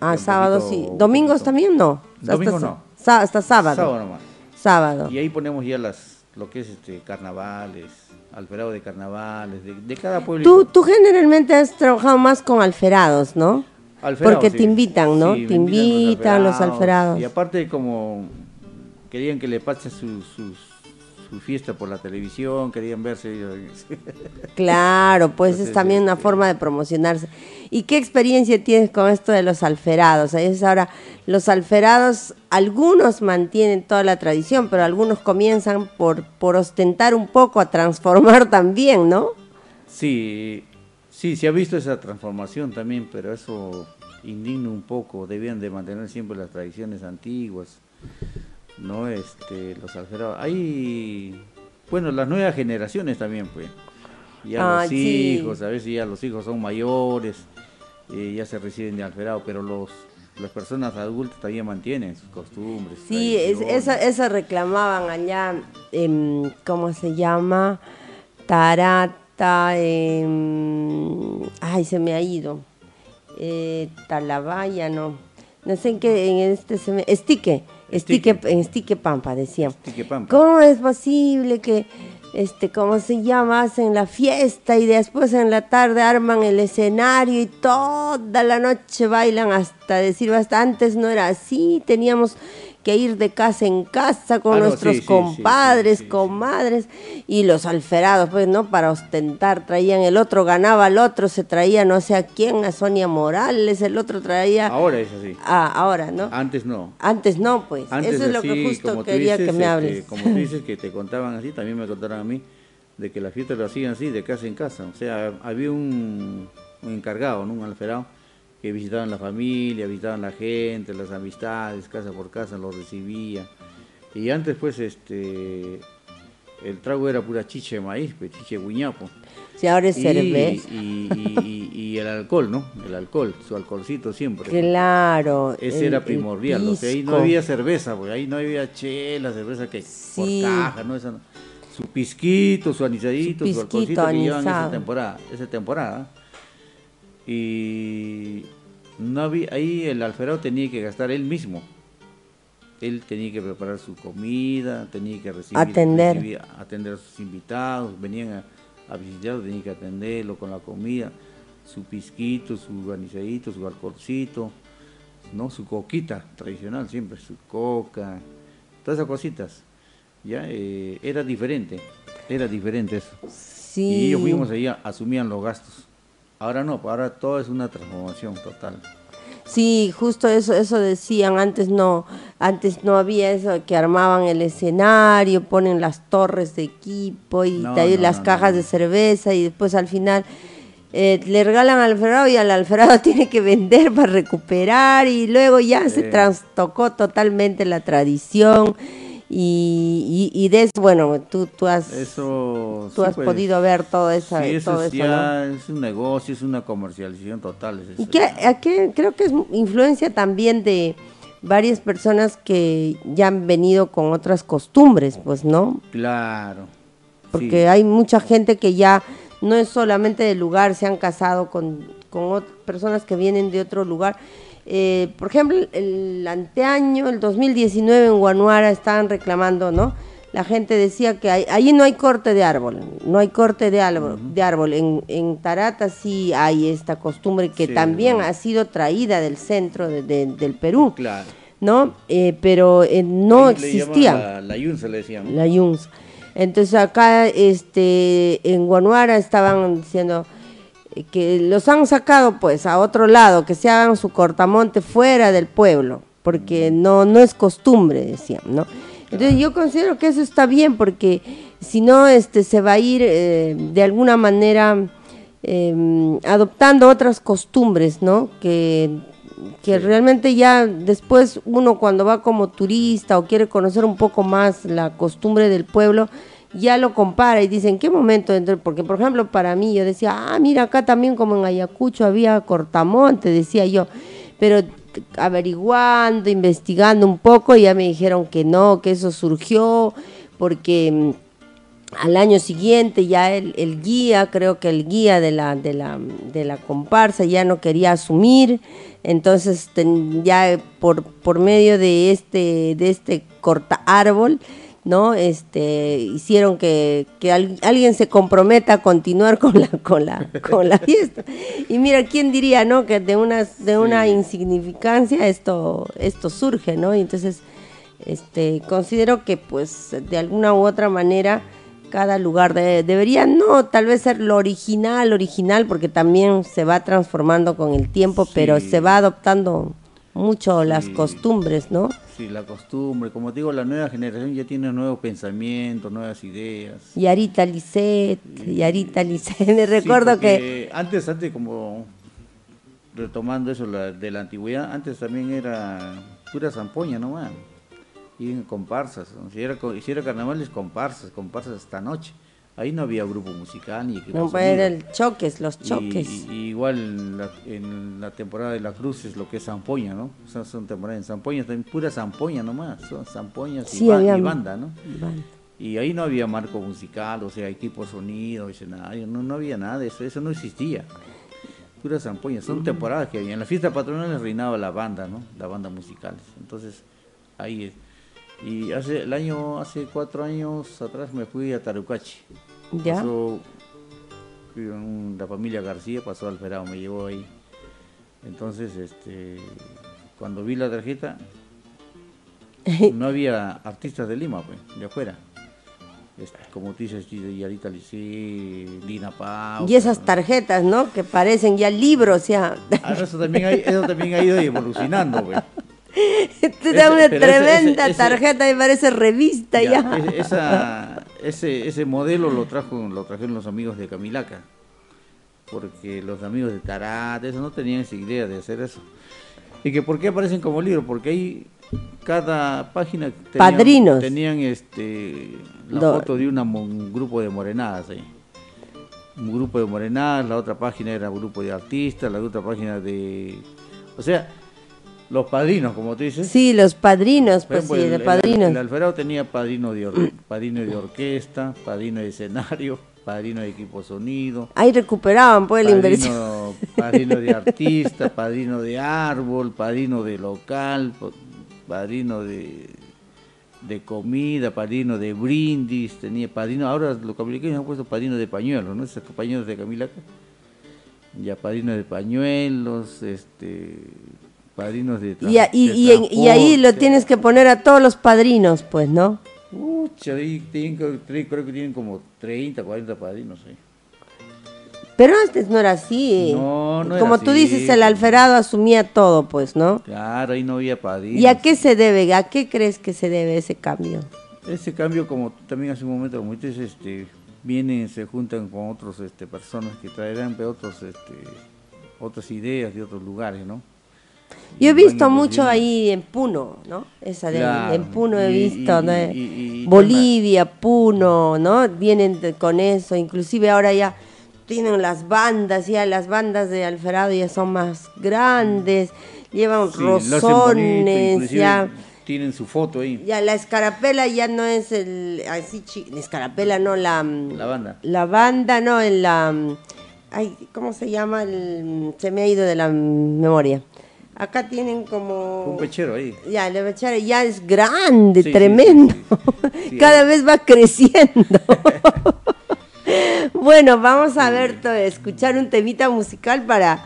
Ah, sábados sí. ¿Domingos también no? Domingo hasta, no. hasta sábado. Sábado nomás. Sábado. Y ahí ponemos ya las lo que es este carnavales, alferado de carnavales, de, de cada pueblo. Tú, tú generalmente has trabajado más con alferados, ¿no? Porque te invitan, ¿no? Sí, Te me invitan los alferados. Y aparte como querían que le pase su, su, su fiesta por la televisión, querían verse. ellos. Claro, pues es también una este- forma de promocionarse. ¿Y qué experiencia tienes con esto de los alferados? Ahora, los alferados, algunos mantienen toda la tradición, pero algunos comienzan por, por ostentar un poco, a transformar también, ¿no? Sí, sí, se ha visto esa transformación también, pero eso indigna un poco. Debían de mantener siempre las tradiciones antiguas, ¿no? Este, los alferados. Hay, bueno, las nuevas generaciones también, pues. Ya Ah, los sí. hijos, a veces ya los hijos son mayores, eh, ya se reciben de alferado, pero los las personas adultas todavía mantienen sus costumbres. Sí, es, tradiciones. eso, eso reclamaban allá, em, ¿cómo se llama? Tarata, em, ay, se me ha ido. Eh, Talabaya, no. No sé en qué, en este se me... Estique, Estique, en Estique Pampa, decían. Estique Pampa. ¿Cómo es posible que este, ¿cómo se llama? Hacen la fiesta y después en la tarde arman el escenario y toda la noche bailan hasta decir basta. Antes no era así, teníamos que ir de casa en casa con Ah, nuestros sí, compadres, sí, sí, sí. comadres y los alferados, pues, ¿no? Para ostentar, traían el otro, ganaba el otro, se traía no sé a quién, a Sonia Morales, el otro traía... Ahora es así. Ah, ahora, ¿no? Antes no. Antes no, pues. Antes Eso es lo que justo quería dices, que me este, hables. como tú dices que te contaban así, también me contaron a mí de que la fiesta lo hacían así, de casa en casa. O sea, había un, un encargado, ¿no? un alferado, que visitaban la familia, visitaban la gente, las amistades, casa por casa, los recibía. Y antes, pues, este, el trago era pura chiche de maíz, pues, chiche guiñapo. Si ahora es Y, cerveza. y, y- y- y el alcohol, ¿no? El alcohol, su alcoholcito siempre. Claro. Ese el- era primordial, o sea, ahí no había cerveza, porque ahí no había chela, cerveza que Sí. por caja, ¿no? Esa. Su pisquito, su anisadito, Su su, pisquito alcoholcito que llevan esa temporada, esa temporada. Y no había, ahí el alferado tenía que gastar él mismo. Él tenía que preparar su comida, tenía que recibir, Atender. recibir- atender a sus invitados, venían a, a visitarlo, tenía que atenderlo con la comida, su pisquito, su anisadito, su alcoholcito, ¿no? Su coquita tradicional siempre, su coca, todas esas cositas. Ya eh, era diferente, era diferente eso. Sí. Y ellos mismos ahí asumían los gastos. Ahora no, ahora todo es una transformación total. Sí, justo eso, eso decían, antes no, antes no había eso, que armaban el escenario, ponen las torres de equipo y No, de ahí no, las no, cajas de cerveza y después al final eh, le regalan al alferado y al alferado tiene que vender para recuperar y luego ya se trastocó totalmente la tradición y, y, y de eso, bueno, tú, tú has, Eso tú sí, has pues, podido ver todo, esa, sí, eso todo es eso, ¿no? es un negocio, es una comercialización total. es Y que, a que creo que es influencia también de varias personas que ya han venido con otras costumbres, pues, ¿no? Claro. Porque sí. hay mucha gente que ya no es solamente del lugar, se han casado con, con personas que vienen de otro lugar. Eh, por ejemplo, el anteaño, el 2019 en Guanuara estaban reclamando, ¿no? La gente decía que hay- ahí no hay corte de árbol, no hay corte de árbol. De árbol. En, en Tarata sí hay esta costumbre que Sí, también ha sido traída del centro de- de- del Perú, Claro. ¿no? Eh, pero eh, no Ahí existía La, la yunza le decían. la Yuns. Entonces acá este en Guanuara estaban diciendo que los han sacado pues a otro lado, que se hagan su cortamonte fuera del pueblo, porque no no es costumbre, decían, ¿no? Entonces yo considero que eso está bien porque si no este se va a ir eh, de alguna manera eh, adoptando otras costumbres, ¿no? Que que realmente ya después uno cuando va como turista o quiere conocer un poco más la costumbre del pueblo, ya lo compara y dice, ¿en qué momento entró? Porque, por ejemplo, para mí yo decía, ah, mira, acá también como en Ayacucho había cortamonte, decía yo, pero averiguando, investigando un poco, ya me dijeron que no, que eso surgió porque mm, al año siguiente ya el, el guía, creo que el guía de la, de la, de la comparsa ya no quería asumir, entonces ya por, por medio de este, de este corta árbol, ¿no? Este, hicieron que, que al- alguien se comprometa a continuar con la, con la, con la fiesta. Y mira, ¿quién diría, no? Que de una, de una Sí. insignificancia esto, esto surge, ¿no? Y entonces, este, considero que pues de alguna u otra manera cada lugar de- debería no tal vez ser lo original original porque también se va transformando con el tiempo pero se va adoptando mucho las Sí. costumbres no Sí, la costumbre. Como te digo, la nueva generación ya tiene nuevos pensamientos, nuevas ideas. Yarita Lisset Yarita Lisset me recuerdo Sí, que Antes, antes como retomando eso la- de la antigüedad, antes también era pura zampoña nomás. Y en comparsas. ¿no? Si era, si era carnavales, comparsas, comparsas hasta noche. Ahí no había grupo musical ni equipo no era el choques los choques y- y igual en la, en la temporada de la cruz es lo que es zampoña, ¿no? O sea, son temporadas en zampoña, también pura zampoña nomás, son zampoñas y, Sí, ba- y banda, ¿no? Y ahí no había marco musical, o sea, equipo sonido, escenario, no, no había nada de eso, eso no existía. Pura zampoña, son temporadas que había. En la fiesta patronal reinaba la banda, ¿no? La banda musicales. Entonces, ahí es. Y hace el año, hace cuatro años atrás me fui a Tarucachi. ¿Ya? Pasó, la familia García, pasó Alferado, me llevó ahí. Entonces, este, cuando vi la tarjeta, no había artistas de Lima, pues, de afuera. Este, como tú dices, Yarita Licí, Lina Pau. Y esas tarjetas, ¿no? Que parecen ya libros, ya. Ah, eso, también ha, eso también ha ido evolucionando, pues. Te da una tremenda ese- ese- tarjeta y parece revista ya. Ya, ese- esa- ese, ese modelo lo trajo lo trajeron los amigos de Camilaca porque los amigos de Tarat eso no tenían esa idea de hacer eso y que por qué aparecen como libros porque ahí cada página tenían, Padrinos. tenían este la Do- foto de una un grupo de morenadas ahí un grupo de morenadas la otra página era un grupo de artistas la otra página de o sea los padrinos como tú dices Sí, los padrinos, pues sí, el- de el- padrinos. El, Alferado tenía padrino de, or- padrino de orquesta, padrino de escenario, padrino de equipo sonido, Ahí recuperaban pues la inversión. padrino, de artista, padrino de árbol, padrino de local, pa- padrino de, de comida, padrino de brindis, tenía padrino, ahora los camiliqueños han puesto padrino de pañuelos, ¿no? Esos pañuelos de Camilaca. Ya padrino de pañuelos, este padrinos de, Y, a- y, de y en- y ahí lo tienes que poner a todos los padrinos, pues, ¿no? Pucha, ahí tienen, creo que tienen como 30, 40 padrinos ahí. Pero antes no era así. No, no era Como tú así, dices, el pues. alferado asumía todo, pues, ¿no? Claro, ahí no había padrinos. ¿Y a qué se debe? ¿A qué crees que se debe ese cambio? Ese cambio, como también hace un momento, como dices, este, vienen, se juntan con otros este, personas que traerán otros, este, otras ideas de otros lugares, ¿no? Yo he visto mucho ahí en Puno, ¿no? Esa de Claro, en Puno he visto, y- ¿no? y- y- y Bolivia, Puno, ¿no? Vienen de- con eso, inclusive ahora ya tienen las bandas, ya las bandas de Alferado ya son más grandes, llevan Sí, bonito, rosones, ya, Tienen su foto ahí, ya la escarapela ya no es el, así, chi- la escarapela no, la... mm, la banda. La banda, no, en la... mm, Ay, ¿cómo se llama? El, se me ha ido de la memoria. Acá tienen como... Un pechero ahí. Ya, el Bechara ya es grande, Sí, tremendo. sí, sí, sí. Cada vez va creciendo. bueno, vamos a ver, escuchar un temita musical para,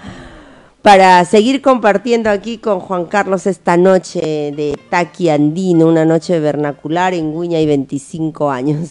para seguir compartiendo aquí con Juan Carlos esta noche de Taqui Andino, una noche vernacular en Guña y 25 años.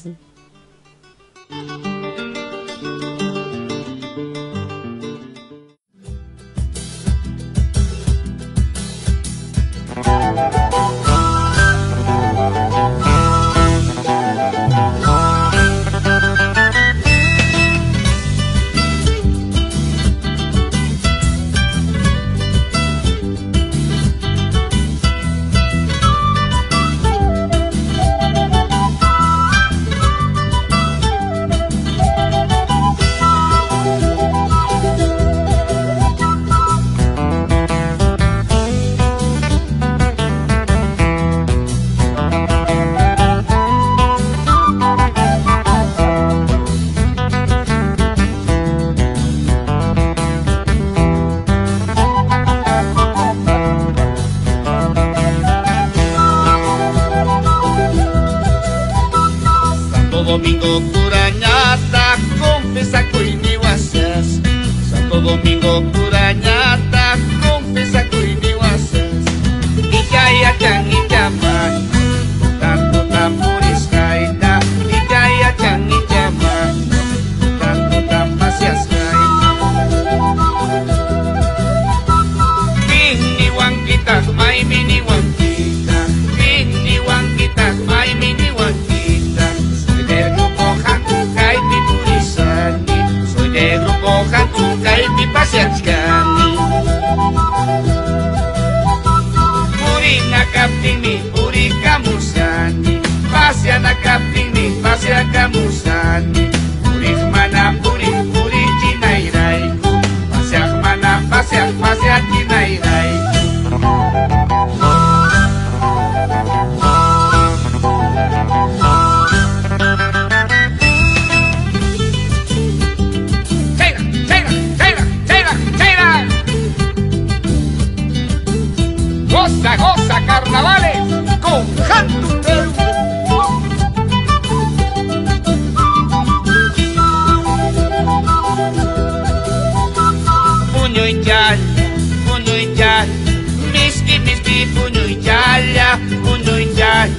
Miski, puño y yal, puño y yal,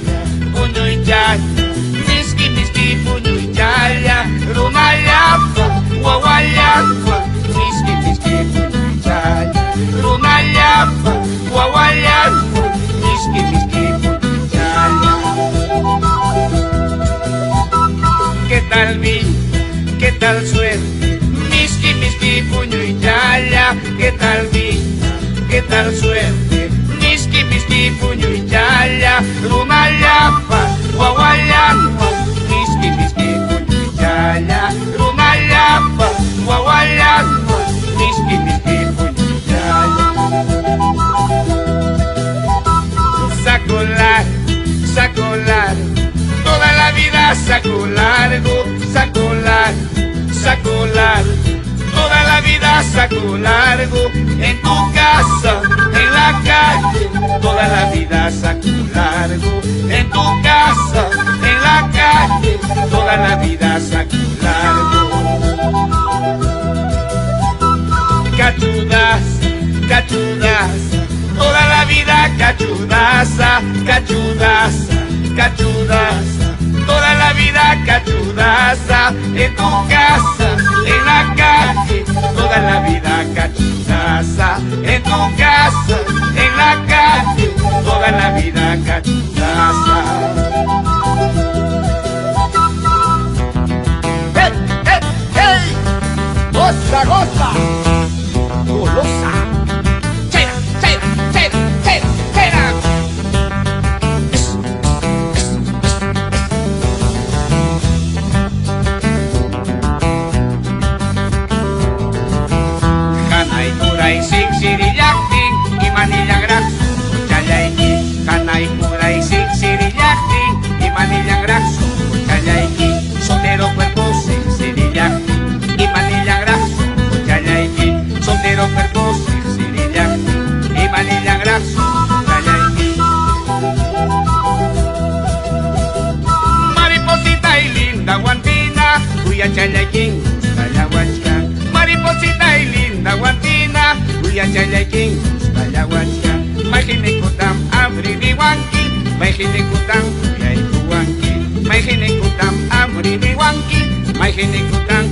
puño y yal, miski, miski, puño y yal, runayafa, guaguayafa, miski, miski, puño y yal, runayafa, guaguayafa, miski, miski, puño y yal. ¿Qué tal vi? ¿Qué tal suerte? Miski, miski, puño y yaya. ¿Qué tal vi? ¿Qué tal suerte? Miski, miski. Luna yapa, guaguayapa. Miski, miski. Luna yapa, guaguayapa. Miski, miski, puño y yaya. Saco largo, saco largo, toda la vida saco largo, saco largo, saco largo, toda la vida saco largo, en tu casa, en la calle, toda la vida saco en tu casa, en la calle, toda la vida saco largo. Cachudas, cachudas, toda la vida cachudaza, cachudas, cachudas, toda la vida cachudaza, en tu casa, en la calle, toda la vida cachudaza, en tu casa, en la calle, toda la vida cachudaza. ¡Hey, hey, hey! ¡Goza, goza! Chalayquín, chayahuachca. Mariposita y linda guantina, cuya chalayquín, chayahuachca. Majinekutam, abri diwanki, majinekutam, abri diwanki, majinekutam,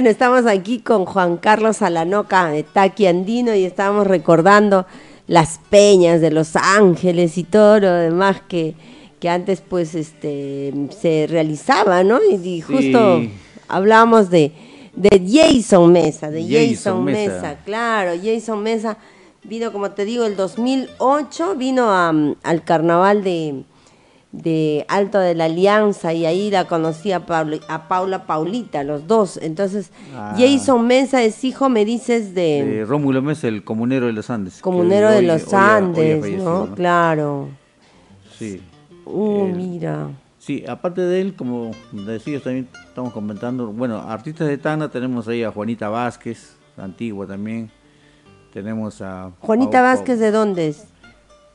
Bueno, estamos aquí con Juan Carlos Alanoca de Taqui Andino y estamos recordando las peñas de Los Ángeles y todo lo demás que, que antes pues este se realizaba, ¿no? Y, y justo hablábamos de, de Jason Mesa, de Jason, Jason Mesa. Mesa. claro, Jason Mesa vino, como te digo, el 2008, vino a, al carnaval de, de Alto de la Alianza y ahí la conocí a, Pablo- a Paula Paulita, los dos. Entonces, Ah. Jason Mesa es hijo, me dices, de Rómulo Mesa, el comunero de los Andes. comunero de los hoy hoy Andes, ¿no? Claro. Sí. Uh, mira. Sí, aparte de él, como decías, también estamos comentando, bueno, artistas de Tacna tenemos ahí a Juanita Vázquez, antigua también. Tenemos a... Juanita Pau- Vázquez, ¿de dónde es?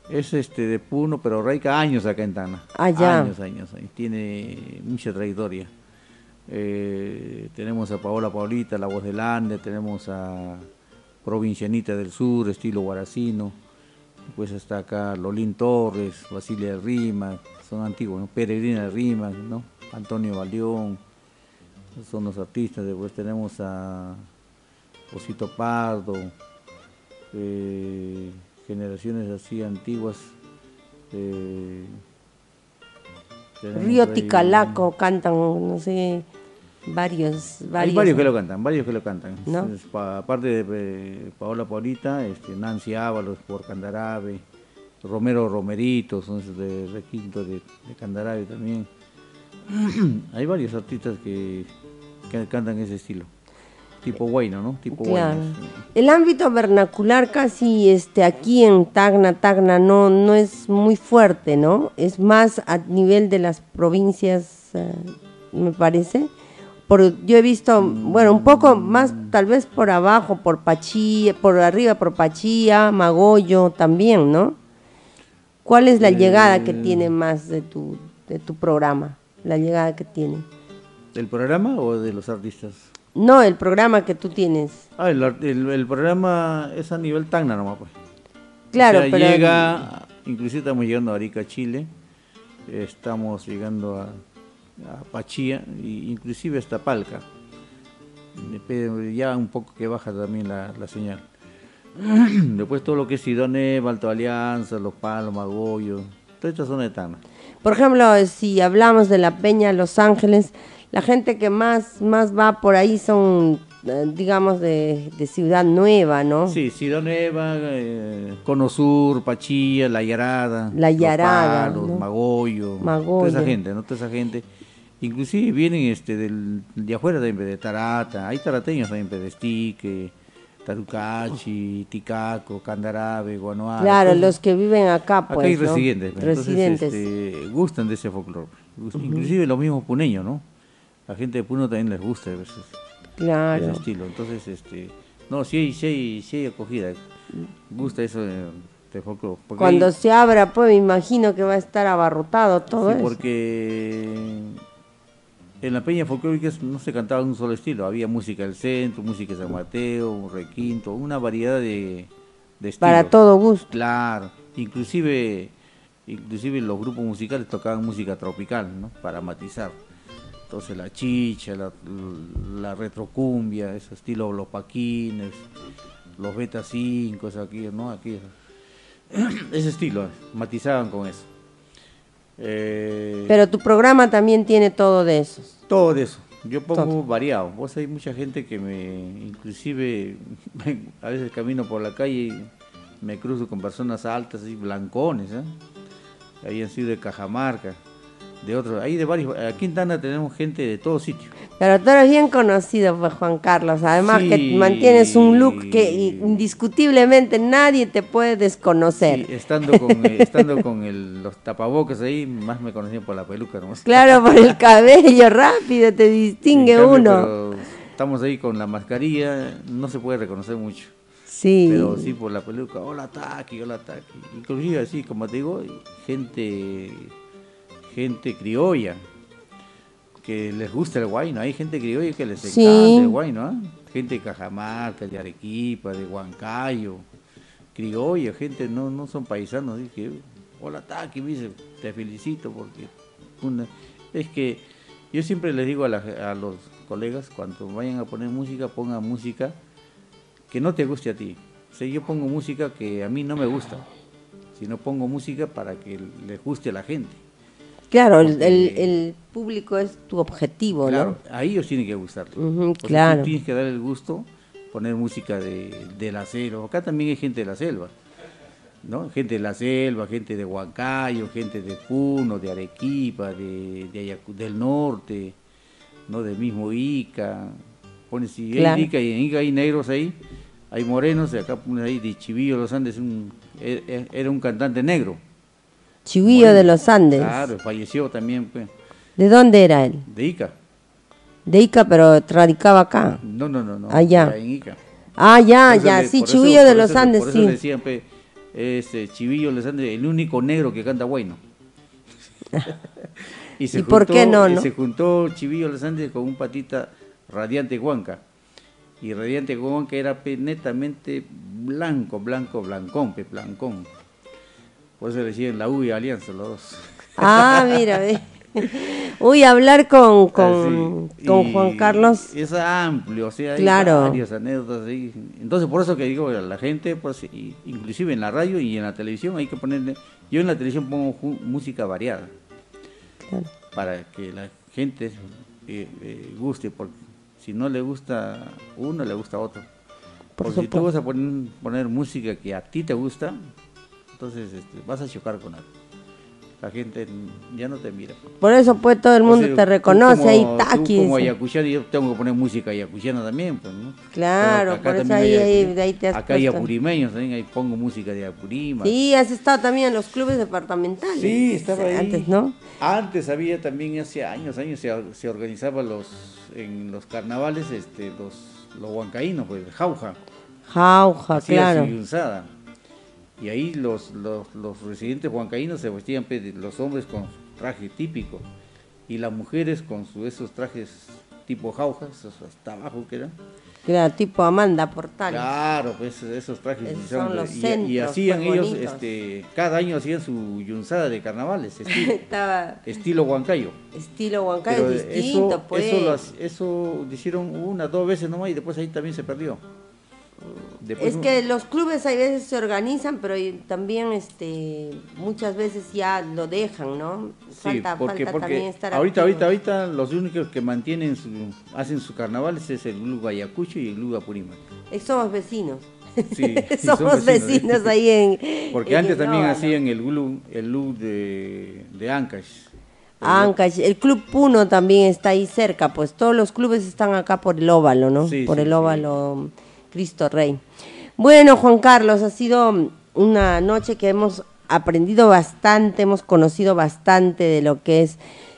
Es este de Puno, pero radica años acá en Tacna. Ah, ya. Años, años. Tiene mucha trayectoria. Eh, tenemos a Paola Paulita, La Voz del Ande, tenemos a Provincianita del Sur, estilo guaracino. Pues está acá Lolín Torres, Basilia de Rima, son antiguos, ¿no? Peregrina de Rima, ¿no? Antonio Balión, son los artistas, después tenemos a Osito Pardo, eh, generaciones así antiguas. eh, Río ahí- Ticalaco cantan, no sé, varios, Hay varios. varios que lo cantan, varios que lo cantan. ¿No? Aparte de eh, Paola Paulita, este, Nancy Ábalos por Candarabe, Romero Romerito, son de requinto de, de Candarabe también. Hay varios artistas que, que cantan ese estilo. Tipo guayno, ¿no? Tipo Claro. guayno, sí. El ámbito vernacular casi este aquí en Tacna, Tacna no, no es muy fuerte, ¿no? Es más a nivel de las provincias, eh, me parece. Por, yo he visto, bueno, un poco más tal vez por abajo, por Pachía, por arriba por Pachía, Magoyo también, ¿no? ¿Cuál es la llegada que tiene más de tu, de tu programa? La llegada que tiene. ¿Del programa o de los artistas? No, el programa que tú tienes. Ah, el, el- el programa es a nivel Tacna nomás, pues. Claro, O sea, pero llega, inclusive estamos llegando a Arica, Chile, estamos llegando a, a Pachía, e inclusive hasta Palca. Ya un poco que baja también la, la señal. Después todo lo que es Sidoné, Alto Alianza, Los Palos, Magoyo, toda esta zona de Tacna. Por ejemplo, si hablamos de la Peña Los Ángeles, la gente que más, más va por ahí son, eh, digamos, de, de Ciudad Nueva, ¿no? Sí, Sidoné va, eh, Cono Sur, Pachía, La Yarada, La Yarada, Los Palos, ¿no? Magoyo, Magoyo. toda esa gente, ¿no? Toda esa gente. Inclusive vienen este del, de afuera también, de Tarata, hay tarateños también, de Estique, Tarucachi, Ticaco, Candarabe, Guanoa. claro, los que viven acá, Acá pues, hay ¿no? residentes, pues, entonces, Residentes. este, gustan de ese folclore. Inclusive los mismos puneños, ¿no? La gente de Puno también les gusta a veces claro. ese estilo. Entonces, este, no, sí hay, sí hay, sí hay acogida. Gusta eso de, de folclore. Cuando hay- se abra, pues me imagino que va a estar abarrotado todo sí, eso. porque en la peña folclórica no se cantaba un solo estilo. Había música del centro, música de San Mateo, un requinto, una variedad de, de estilos. Para todo gusto. Claro, inclusive, inclusive los grupos musicales tocaban música tropical, ¿no? Para matizar. Entonces la chicha, la, la retrocumbia, ese estilo, los paquines, los beta 5, eso aquí, ¿no? Aquí, ese estilo, eh, matizaban con eso. Eh, Pero tu programa también tiene todo de esos. todo de eso. Yo pongo Todo. variado. Vos hay mucha gente que me, inclusive, a veces camino por la calle y me cruzo con personas altas, así, blancones, ¿eh? Que habían sido de Cajamarca, de otros. Ahí de varios. Aquí en Tana tenemos gente de todos sitios. Pero tú eres bien conocido, pues, Juan Carlos. Además que mantienes un look que indiscutiblemente nadie te puede desconocer. Sí, estando con, eh, estando con el- los tapabocas ahí, más me conocían por la peluca nomás. Claro, por el cabello rápido te distingue cambio, uno. estamos ahí con la mascarilla, no se puede reconocer mucho. Sí. Pero sí por la peluca, hola Taki, hola Taki. Inclusive así, como te digo, gente, gente criolla, que les gusta el guayno. Hay gente criolla que les Sí. encanta el guayno, ¿ah? Gente de Cajamarca, de Arequipa, de Huancayo, criolla, gente, no, no son paisanos. Dije, hola Taki, me dice, te felicito porque... una- Es que yo siempre les digo a, la- a los colegas, cuando vayan a poner música, pongan música que no te guste a ti. O sea, yo pongo música que a mí no me gusta, sino pongo música para que le guste a la gente. Claro, el, porque- el- el público es tu objetivo, Claro, a ellos tiene que gustar. Ujú, O sea, claro. tú tienes que dar el gusto, poner música de, de la selva. Acá también hay gente de la selva, ¿no? Gente de la selva, gente de Huancayo, gente de Puno, de Arequipa, de, de Ayacu- del norte, ¿no? Del mismo Ica. Pones, si Claro. hay Ica y en Ica hay negros ahí, hay morenos, y acá pones ahí de Chivillo Los Andes, un, e- e- era un cantante negro. Chihuillo de los Andes. Claro, falleció también, pues, ¿De dónde era él? de Ica. De Ica, pero radicaba acá. No, no, no, no. Ah, ya. era en Ica. Ah, ya, ya, le- sí, eso- Chihuillo de los eso- Andes, por eso sí. decían, pe, este, Chivillo de los Andes, el único negro que canta bueno. y ¿Y por qué no, y no? se juntó Chivillo de los Andes con un patita Radiante Huanca. Y Radiante Huanca era pe, netamente blanco, blanco, blancón, pe, blancón. Por eso le decían la U y Alianza, los dos. Ah, mira, ve. Uy, hablar con, con, Así, con y Juan Carlos. Es amplio, o sea, hay Claro. varias anécdotas ahí. Entonces, por eso que digo a la gente, pues, y- inclusive en la radio y en la televisión, hay que ponerle. Yo en la televisión pongo música variada Claro. para que la gente eh, eh, guste, porque si no le gusta uno, le gusta otro. Por Porque si tú vas a poner, poner música que a ti te gusta, entonces este, vas a chocar con algo. La gente ya no te mira. Por eso pues todo el O mundo sea, te reconoce ahí, taqui. como ayacuchano, yo tengo que poner música ayacuchana también, pues, ¿no? Claro, acá por eso también ahí- hay de ahí te has Acá hay apurimeños también, ahí pongo música de Apurima. Sí, has estado también en los clubes departamentales. Sí, estaba ahí. Antes, ¿no? Antes había también, hace años, años, se, se organizaba los, en los carnavales, este, los, los huancaínos, pues, jauja. Jauja, hacía claro. Y ahí los, los, los residentes huancaínos se vestían, pues, los hombres con traje típico y las mujeres con su, esos trajes tipo jaujas, hasta abajo que eran. Claro, tipo Amanda Portales. Claro, pues esos trajes Esos son los y- y, centros, hacían pues, ellos, bonitos. este, cada año hacían su yunzada de carnavales, estilo, Estaba estilo huancayo. estilo Huancayo distinto, eso, pues. eso, lo, hac- eso hicieron una, dos veces nomás y después ahí también se perdió. Después Es que los clubes a veces se organizan, pero también este muchas veces ya lo dejan, ¿no? Sí, porque, falta porque también estar ahorita, activos. ahorita, ahorita los únicos que mantienen su, hacen sus carnavales es el Luga Ayacucho y el Luga Purímac. Eh, somos vecinos. Sí, somos vecinos, ¿eh? ahí en. Porque en antes también Óvalo. hacían el Gulu, el de, de Ancash. Ancash, el Club Puno también está ahí cerca, pues todos los clubes están acá por el óvalo, ¿no? Sí, por sí, el sí. Cristo Rey. Bueno, Juan Carlos, ha sido una noche que hemos aprendido bastante, hemos conocido bastante de lo que es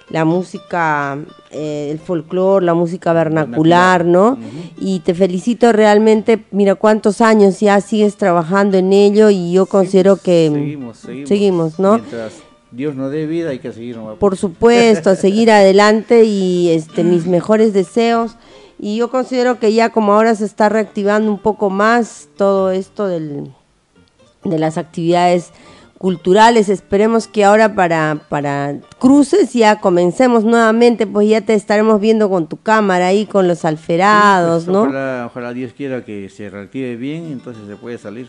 la música, eh, el folclore, la música vernacular, ¿no? Y te felicito realmente, mira cuántos años ya sigues trabajando en ello y yo considero que Seguimos, seguimos. seguimos, ¿no? Mientras Dios nos dé vida hay que seguir nomás. por supuesto, a seguir adelante y este mis mejores deseos. Y yo considero que ya como ahora se está reactivando un poco más todo esto del, de las actividades culturales, esperemos que ahora para, para cruces ya comencemos nuevamente, pues ya te estaremos viendo con tu cámara ahí, con los alferados, Pues, ¿no? Ojalá, ojalá Dios quiera que se reactive bien, entonces se puede salir.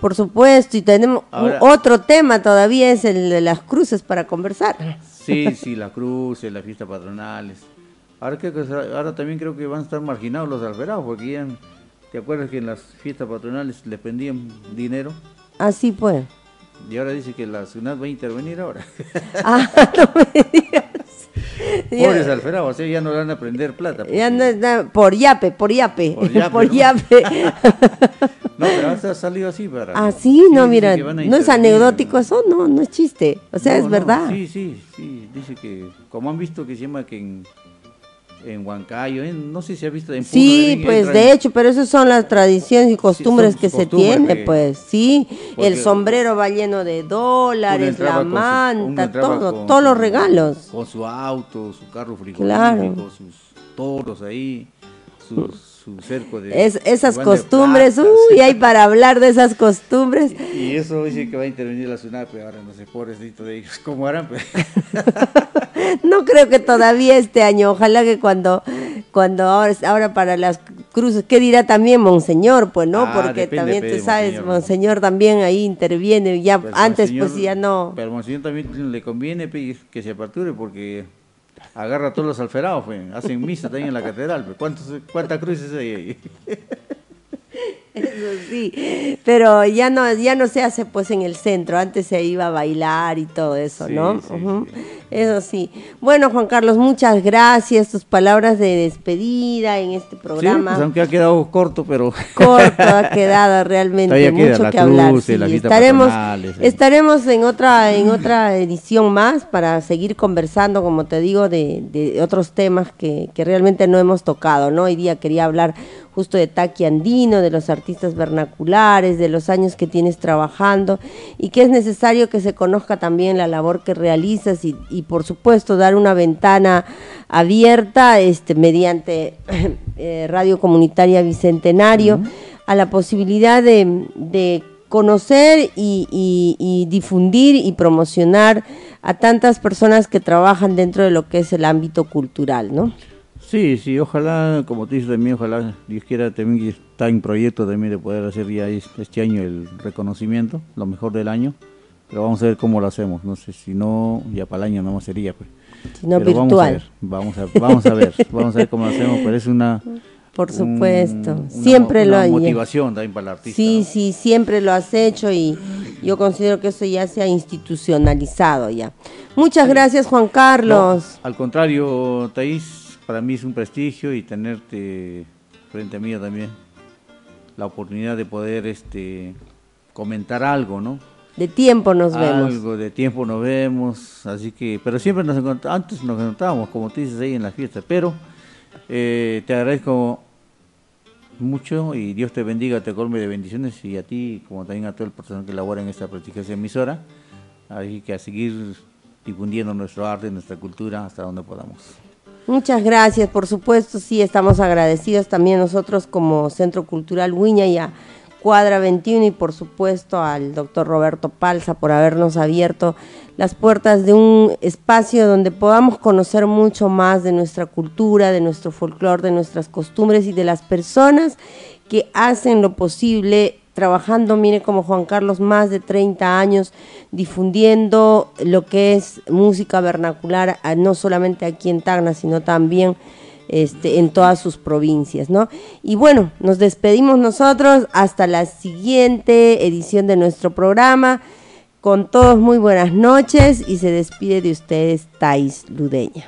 Por supuesto, y tenemos Ahora- otro tema todavía, es el de las cruces para conversar. Sí, sí, la cruz, las fiestas patronales. Ahora, creo que, ahora también creo que van a estar marginados los alferados, porque ya, ¿te acuerdas que en las fiestas patronales les pendían dinero? Así pues. Y ahora dice que la SUNAT va a intervenir ahora. Ah, no me digas. Pobres alferados, o sea, ya no le van a prender plata. Ya porque- no- no, por yape, por yape. Por yape, Por ¿no? yape. No, pero ha salido así para... ah, sí, no, mira, no es anecdótico eso, no, no es chiste. O sea, No, es verdad. Sí, sí, sí. Dice que, como han visto que se llama que en, en Huancayo, en- no sé si ha visto en Sí, pues de hecho, pero esas son las tradiciones y costumbres que se tiene, que- pues, sí. El sombrero va lleno de dólares, la su- manta, todo, con todos los regalos. Con su auto, su carro frigorífico, Claro. sus toros ahí, su, su cerco de... Es, esas van de costumbres, plata, uy, sí. hay para hablar de esas costumbres. Y eso dice que va a intervenir la SUNAT, pero ahora no sé, pobrecito de ellos, ¿cómo harán? Pues? No creo que todavía este año, ojalá que cuando, cuando ahora, ahora para las cruces, ¿qué dirá también Monseñor? Pues no, Ah, porque depende, también tú sabes, Monseñor. Monseñor también ahí interviene, ya Pero antes Monseñor- pues ya no. Pero Monseñor también le conviene que se aperture porque agarra a todos los alferados, pe, hacen misa también en la catedral. ¿Cuántos, ¿Cuántas cruces hay ahí? Eso sí, pero ya no, ya no se hace pues en el centro, antes se iba a bailar y todo eso, Sí, ¿no? sí, Ujú. sí. Eso sí. Bueno, Juan Carlos, muchas gracias, tus palabras de despedida en este programa. pues aunque ha quedado corto, pero... corto ha quedado realmente queda mucho la que hablar. cruz, las fiestas estaremos estaremos en otra en otra edición más para seguir conversando, como te digo, de, de otros temas que, que realmente no hemos tocado. ¿no? Hoy día quería hablar justo de Taqui Andino, de los artistas vernaculares, de los años que tienes trabajando y que es necesario que se conozca también la labor que realizas y, y por supuesto dar una ventana abierta este, mediante eh, Radio Comunitaria Bicentenario a la posibilidad de, de conocer y, y- y difundir y promocionar a tantas personas que trabajan dentro de lo que es el ámbito cultural, ¿no? Sí, sí, ojalá, como te dices también, ojalá Dios quiera también está en proyecto también de poder hacer ya es- este año el reconocimiento, lo mejor del año, pero vamos a ver cómo lo hacemos, no sé si no, ya para el año no sería, pues. Si no Pero virtual. Vamos a ver, vamos a, vamos a ver, vamos a ver cómo lo hacemos, pero es una... Por un- supuesto, una- siempre una lo hay. motivación también para el artista. Sí, ¿no? sí, siempre lo has hecho y yo considero que eso ya se ha institucionalizado ya. Muchas gracias Juan Carlos. No, al contrario, Thais, para mí es un prestigio y tenerte frente a mí también la oportunidad de poder este comentar algo, ¿no? De tiempo nos vemos. Algo de tiempo nos vemos, así que, pero siempre nos encontramos, antes nos encontrábamos, como tú dices ahí en las fiestas, pero eh, te agradezco mucho y Dios te bendiga, te colme de bendiciones y a ti, como también a todo el personal que labora en esta prestigiosa emisora, así que a seguir difundiendo nuestro arte, nuestra cultura hasta donde podamos. Muchas gracias, por supuesto, sí, estamos agradecidos también nosotros como Centro Cultural Huiña y a Cuadra 21 y por supuesto al doctor Roberto Palza por habernos abierto las puertas de un espacio donde podamos conocer mucho más de nuestra cultura, de nuestro folclore, de nuestras costumbres y de las personas que hacen lo posible trabajando, mire como Juan Carlos, más de 30 años difundiendo lo que es música vernacular, a- no solamente aquí en Tacna, sino también este, en todas sus provincias, ¿no? Y bueno, nos despedimos nosotros hasta la siguiente edición de nuestro programa. Con todos muy buenas noches y se despide de ustedes Thais Ludeña.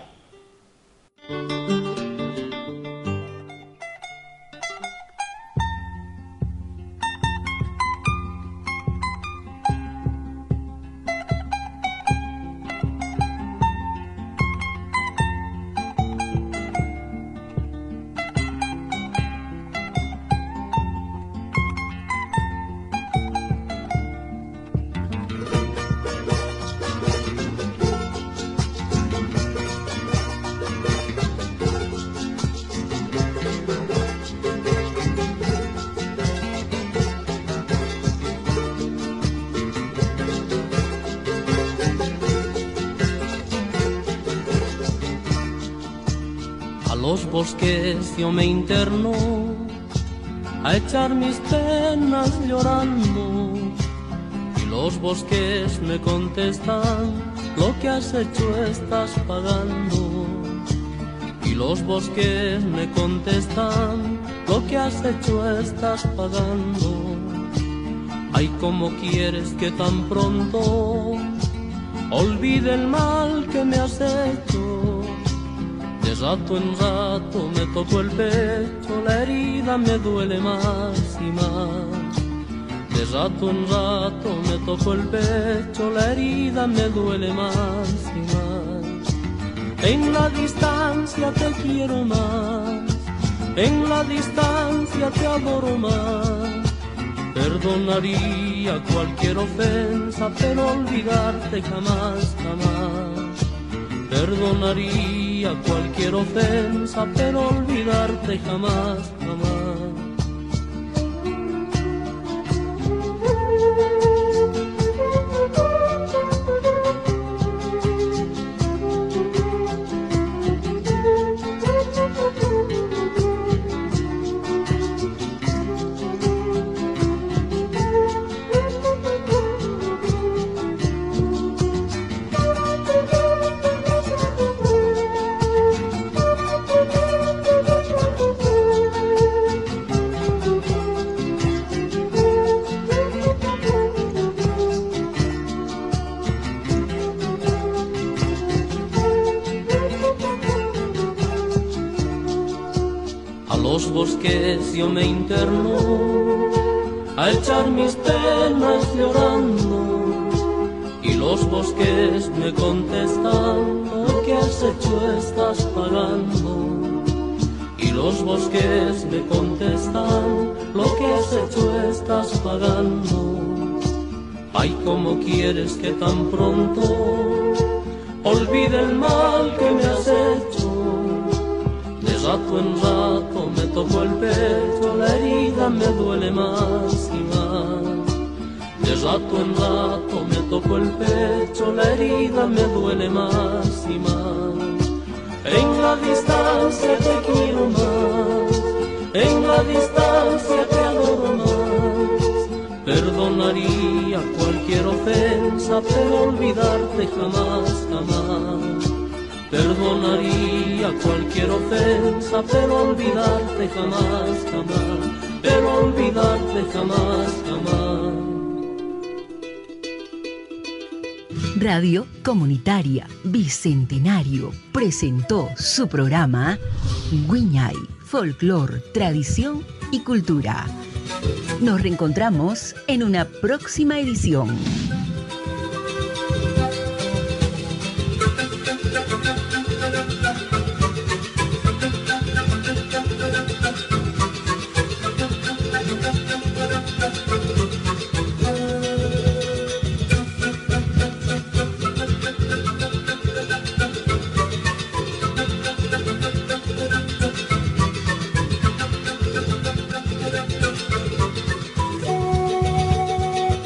Los bosques yo me interno a echar mis penas llorando. Y los bosques me contestan lo que has hecho estás pagando. Y los bosques me contestan lo que has hecho estás pagando. Ay como quieres que tan pronto olvide el mal que me has hecho rato en rato me toco el pecho, la herida me duele más y más. De rato en rato me toco el pecho, la herida me duele más y más. En la distancia te quiero más, en la distancia te adoro más. Perdonaría cualquier ofensa, pero olvidarte jamás, jamás. Perdonaría cualquier ofensa, pero olvidarte jamás, jamás. Los bosques yo me interno a echar mis penas llorando y los bosques me contestan lo que has hecho estás pagando y los bosques me contestan lo que has hecho estás pagando ay como quieres que tan pronto olvide el mal que me has hecho de rato en rato me toco el pecho, la herida me duele más y más. rato en rato me toco el pecho, la herida me duele más y más. En la distancia te quiero más, en la distancia te adoro más. Perdonaría cualquier ofensa, pero olvidarte jamás, jamás. Perdonaría cualquier ofensa, pero olvidarte jamás, jamás. Pero olvidarte jamás, jamás. Radio Comunitaria Bicentenario presentó su programa Guiñay, Folklore, Tradición y Cultura. Nos reencontramos en una próxima edición.